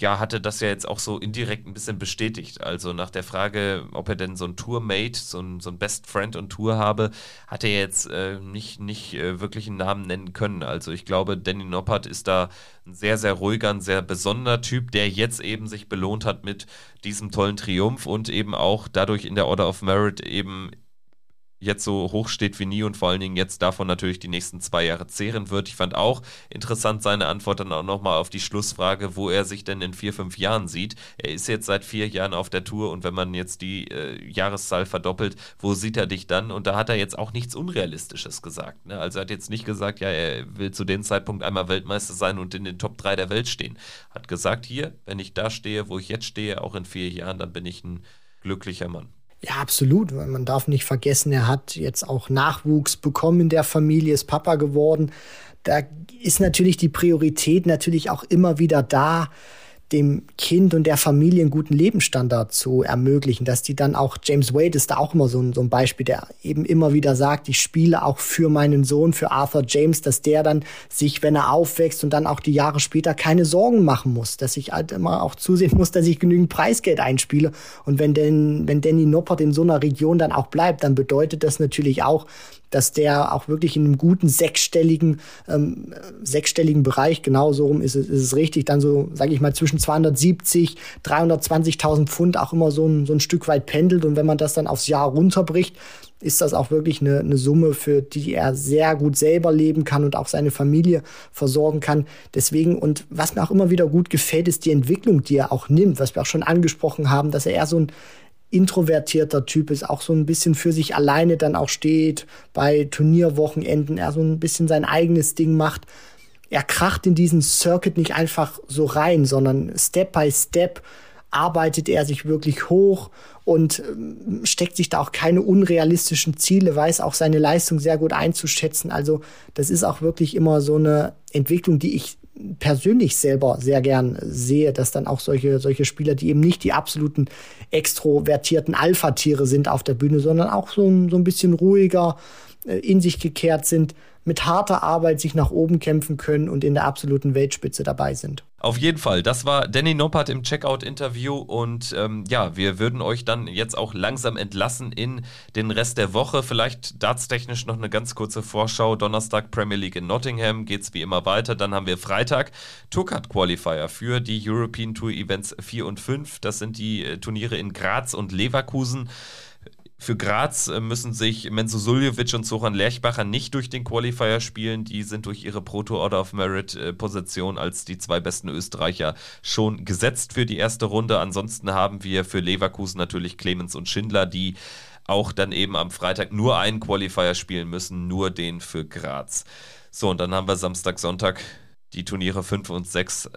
[SPEAKER 2] ja, hatte das ja jetzt auch so indirekt ein bisschen bestätigt. Also nach der Frage, ob er denn so ein Tourmate, so ein, so ein Best Friend und Tour habe, hat er jetzt äh, nicht, nicht äh, wirklich einen Namen nennen können. Also ich glaube, Danny Noppert ist da ein sehr, sehr ruhiger, ein sehr besonderer Typ, der jetzt eben sich belohnt hat mit diesem tollen Triumph und eben auch dadurch in der Order of Merit eben jetzt so hoch steht wie nie und vor allen Dingen jetzt davon natürlich die nächsten zwei Jahre zehren wird. Ich fand auch interessant seine Antwort dann auch nochmal auf die Schlussfrage, wo er sich denn in vier, fünf Jahren sieht. Er ist jetzt seit vier Jahren auf der Tour und wenn man jetzt die äh, Jahreszahl verdoppelt, wo sieht er dich dann? Und da hat er jetzt auch nichts Unrealistisches gesagt. Ne? Also er hat jetzt nicht gesagt, ja, er will zu dem Zeitpunkt einmal Weltmeister sein und in den Top 3 der Welt stehen. Hat gesagt, hier, wenn ich da stehe, wo ich jetzt stehe, auch in vier Jahren, dann bin ich ein glücklicher Mann.
[SPEAKER 3] Ja, absolut. Man darf nicht vergessen, er hat jetzt auch Nachwuchs bekommen in der Familie, ist Papa geworden. Da ist natürlich die Priorität natürlich auch immer wieder da, dem Kind und der Familie einen guten Lebensstandard zu ermöglichen, dass die dann auch, James Wade ist da auch immer so ein, so ein Beispiel, der eben immer wieder sagt, ich spiele auch für meinen Sohn, für Arthur James, dass der dann sich, wenn er aufwächst und dann auch die Jahre später keine Sorgen machen muss, dass ich halt immer auch zusehen muss, dass ich genügend Preisgeld einspiele. Und wenn denn, wenn Danny Noppert in so einer Region dann auch bleibt, dann bedeutet das natürlich auch, dass der auch wirklich in einem guten sechsstelligen, ähm, sechsstelligen Bereich, genau so rum ist es, ist es richtig, dann so, sage ich mal, zwischen 270, 320.000 Pfund auch immer so ein, so ein Stück weit pendelt. Und wenn man das dann aufs Jahr runterbricht, ist das auch wirklich eine, eine Summe, für die er sehr gut selber leben kann und auch seine Familie versorgen kann. Deswegen, und was mir auch immer wieder gut gefällt, ist die Entwicklung, die er auch nimmt, was wir auch schon angesprochen haben, dass er eher so ein introvertierter Typ ist, auch so ein bisschen für sich alleine dann auch steht, bei Turnierwochenenden, er so ein bisschen sein eigenes Ding macht. Er kracht in diesen Circuit nicht einfach so rein, sondern Step by Step arbeitet er sich wirklich hoch und ähm, steckt sich da auch keine unrealistischen Ziele, weiß auch seine Leistung sehr gut einzuschätzen. Also das ist auch wirklich immer so eine Entwicklung, die ich persönlich selber sehr gern sehe, dass dann auch solche, solche Spieler, die eben nicht die absoluten extrovertierten Alpha-Tiere sind auf der Bühne, sondern auch so, so ein bisschen ruhiger, äh, in sich gekehrt sind, mit harter Arbeit sich nach oben kämpfen können und in der absoluten Weltspitze dabei sind.
[SPEAKER 2] Auf jeden Fall, das war Danny Noppert im Checkout-Interview und ähm, ja, wir würden euch dann jetzt auch langsam entlassen in den Rest der Woche. Vielleicht dartstechnisch noch eine ganz kurze Vorschau. Donnerstag Premier League in Nottingham geht es wie immer weiter. Dann haben wir Freitag Tourcard Qualifier für die European Tour Events 4 und 5. Das sind die äh, Turniere in Graz und Leverkusen. Für Graz äh, müssen sich Menzo Suljovic und Soran Lerchbacher nicht durch den Qualifier spielen. Die sind durch ihre Proto Order of Merit äh, als die zwei besten Österreicher schon gesetzt für die erste Runde. Ansonsten haben wir für Leverkusen natürlich Clemens und Schindler, die auch dann eben am Freitag nur einen Qualifier spielen müssen, nur den für Graz. So, und dann haben wir Samstag, Sonntag die Turniere 5 und 6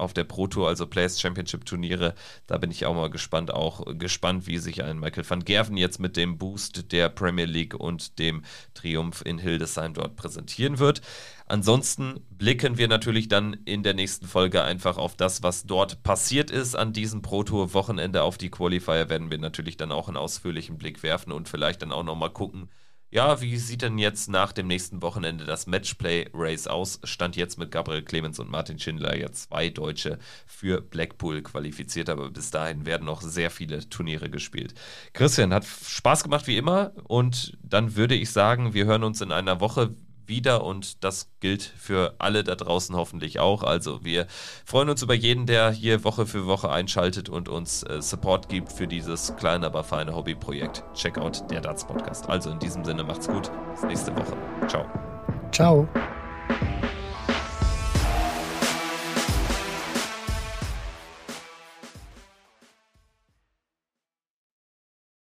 [SPEAKER 2] auf der Pro Tour, also Players Championship Turniere. Da bin ich auch mal gespannt, auch gespannt, wie sich ein Michael van Gerven jetzt mit dem Boost der Premier League und dem Triumph in Hildesheim dort präsentieren wird. Ansonsten blicken wir natürlich dann in der nächsten Folge einfach auf das, was dort passiert ist an diesem Pro Tour Wochenende. Auf die Qualifier werden wir natürlich dann auch einen ausführlichen Blick werfen und vielleicht dann auch nochmal gucken, ja, wie sieht denn jetzt nach dem nächsten Wochenende das Matchplay-Race aus? Stand jetzt mit Gabriel Clemens und Martin Schindler ja zwei Deutsche für Blackpool qualifiziert, aber bis dahin werden noch sehr viele Turniere gespielt. Christian, hat Spaß gemacht wie immer und dann würde ich sagen, wir hören uns in einer Woche wieder und das gilt für alle da draußen hoffentlich auch. Also wir freuen uns über jeden, der hier Woche für Woche einschaltet und uns äh, Support gibt für dieses kleine, aber feine Hobbyprojekt. Check out der Darts Podcast. Also in diesem Sinne macht's gut. Bis nächste Woche. Ciao.
[SPEAKER 3] Ciao.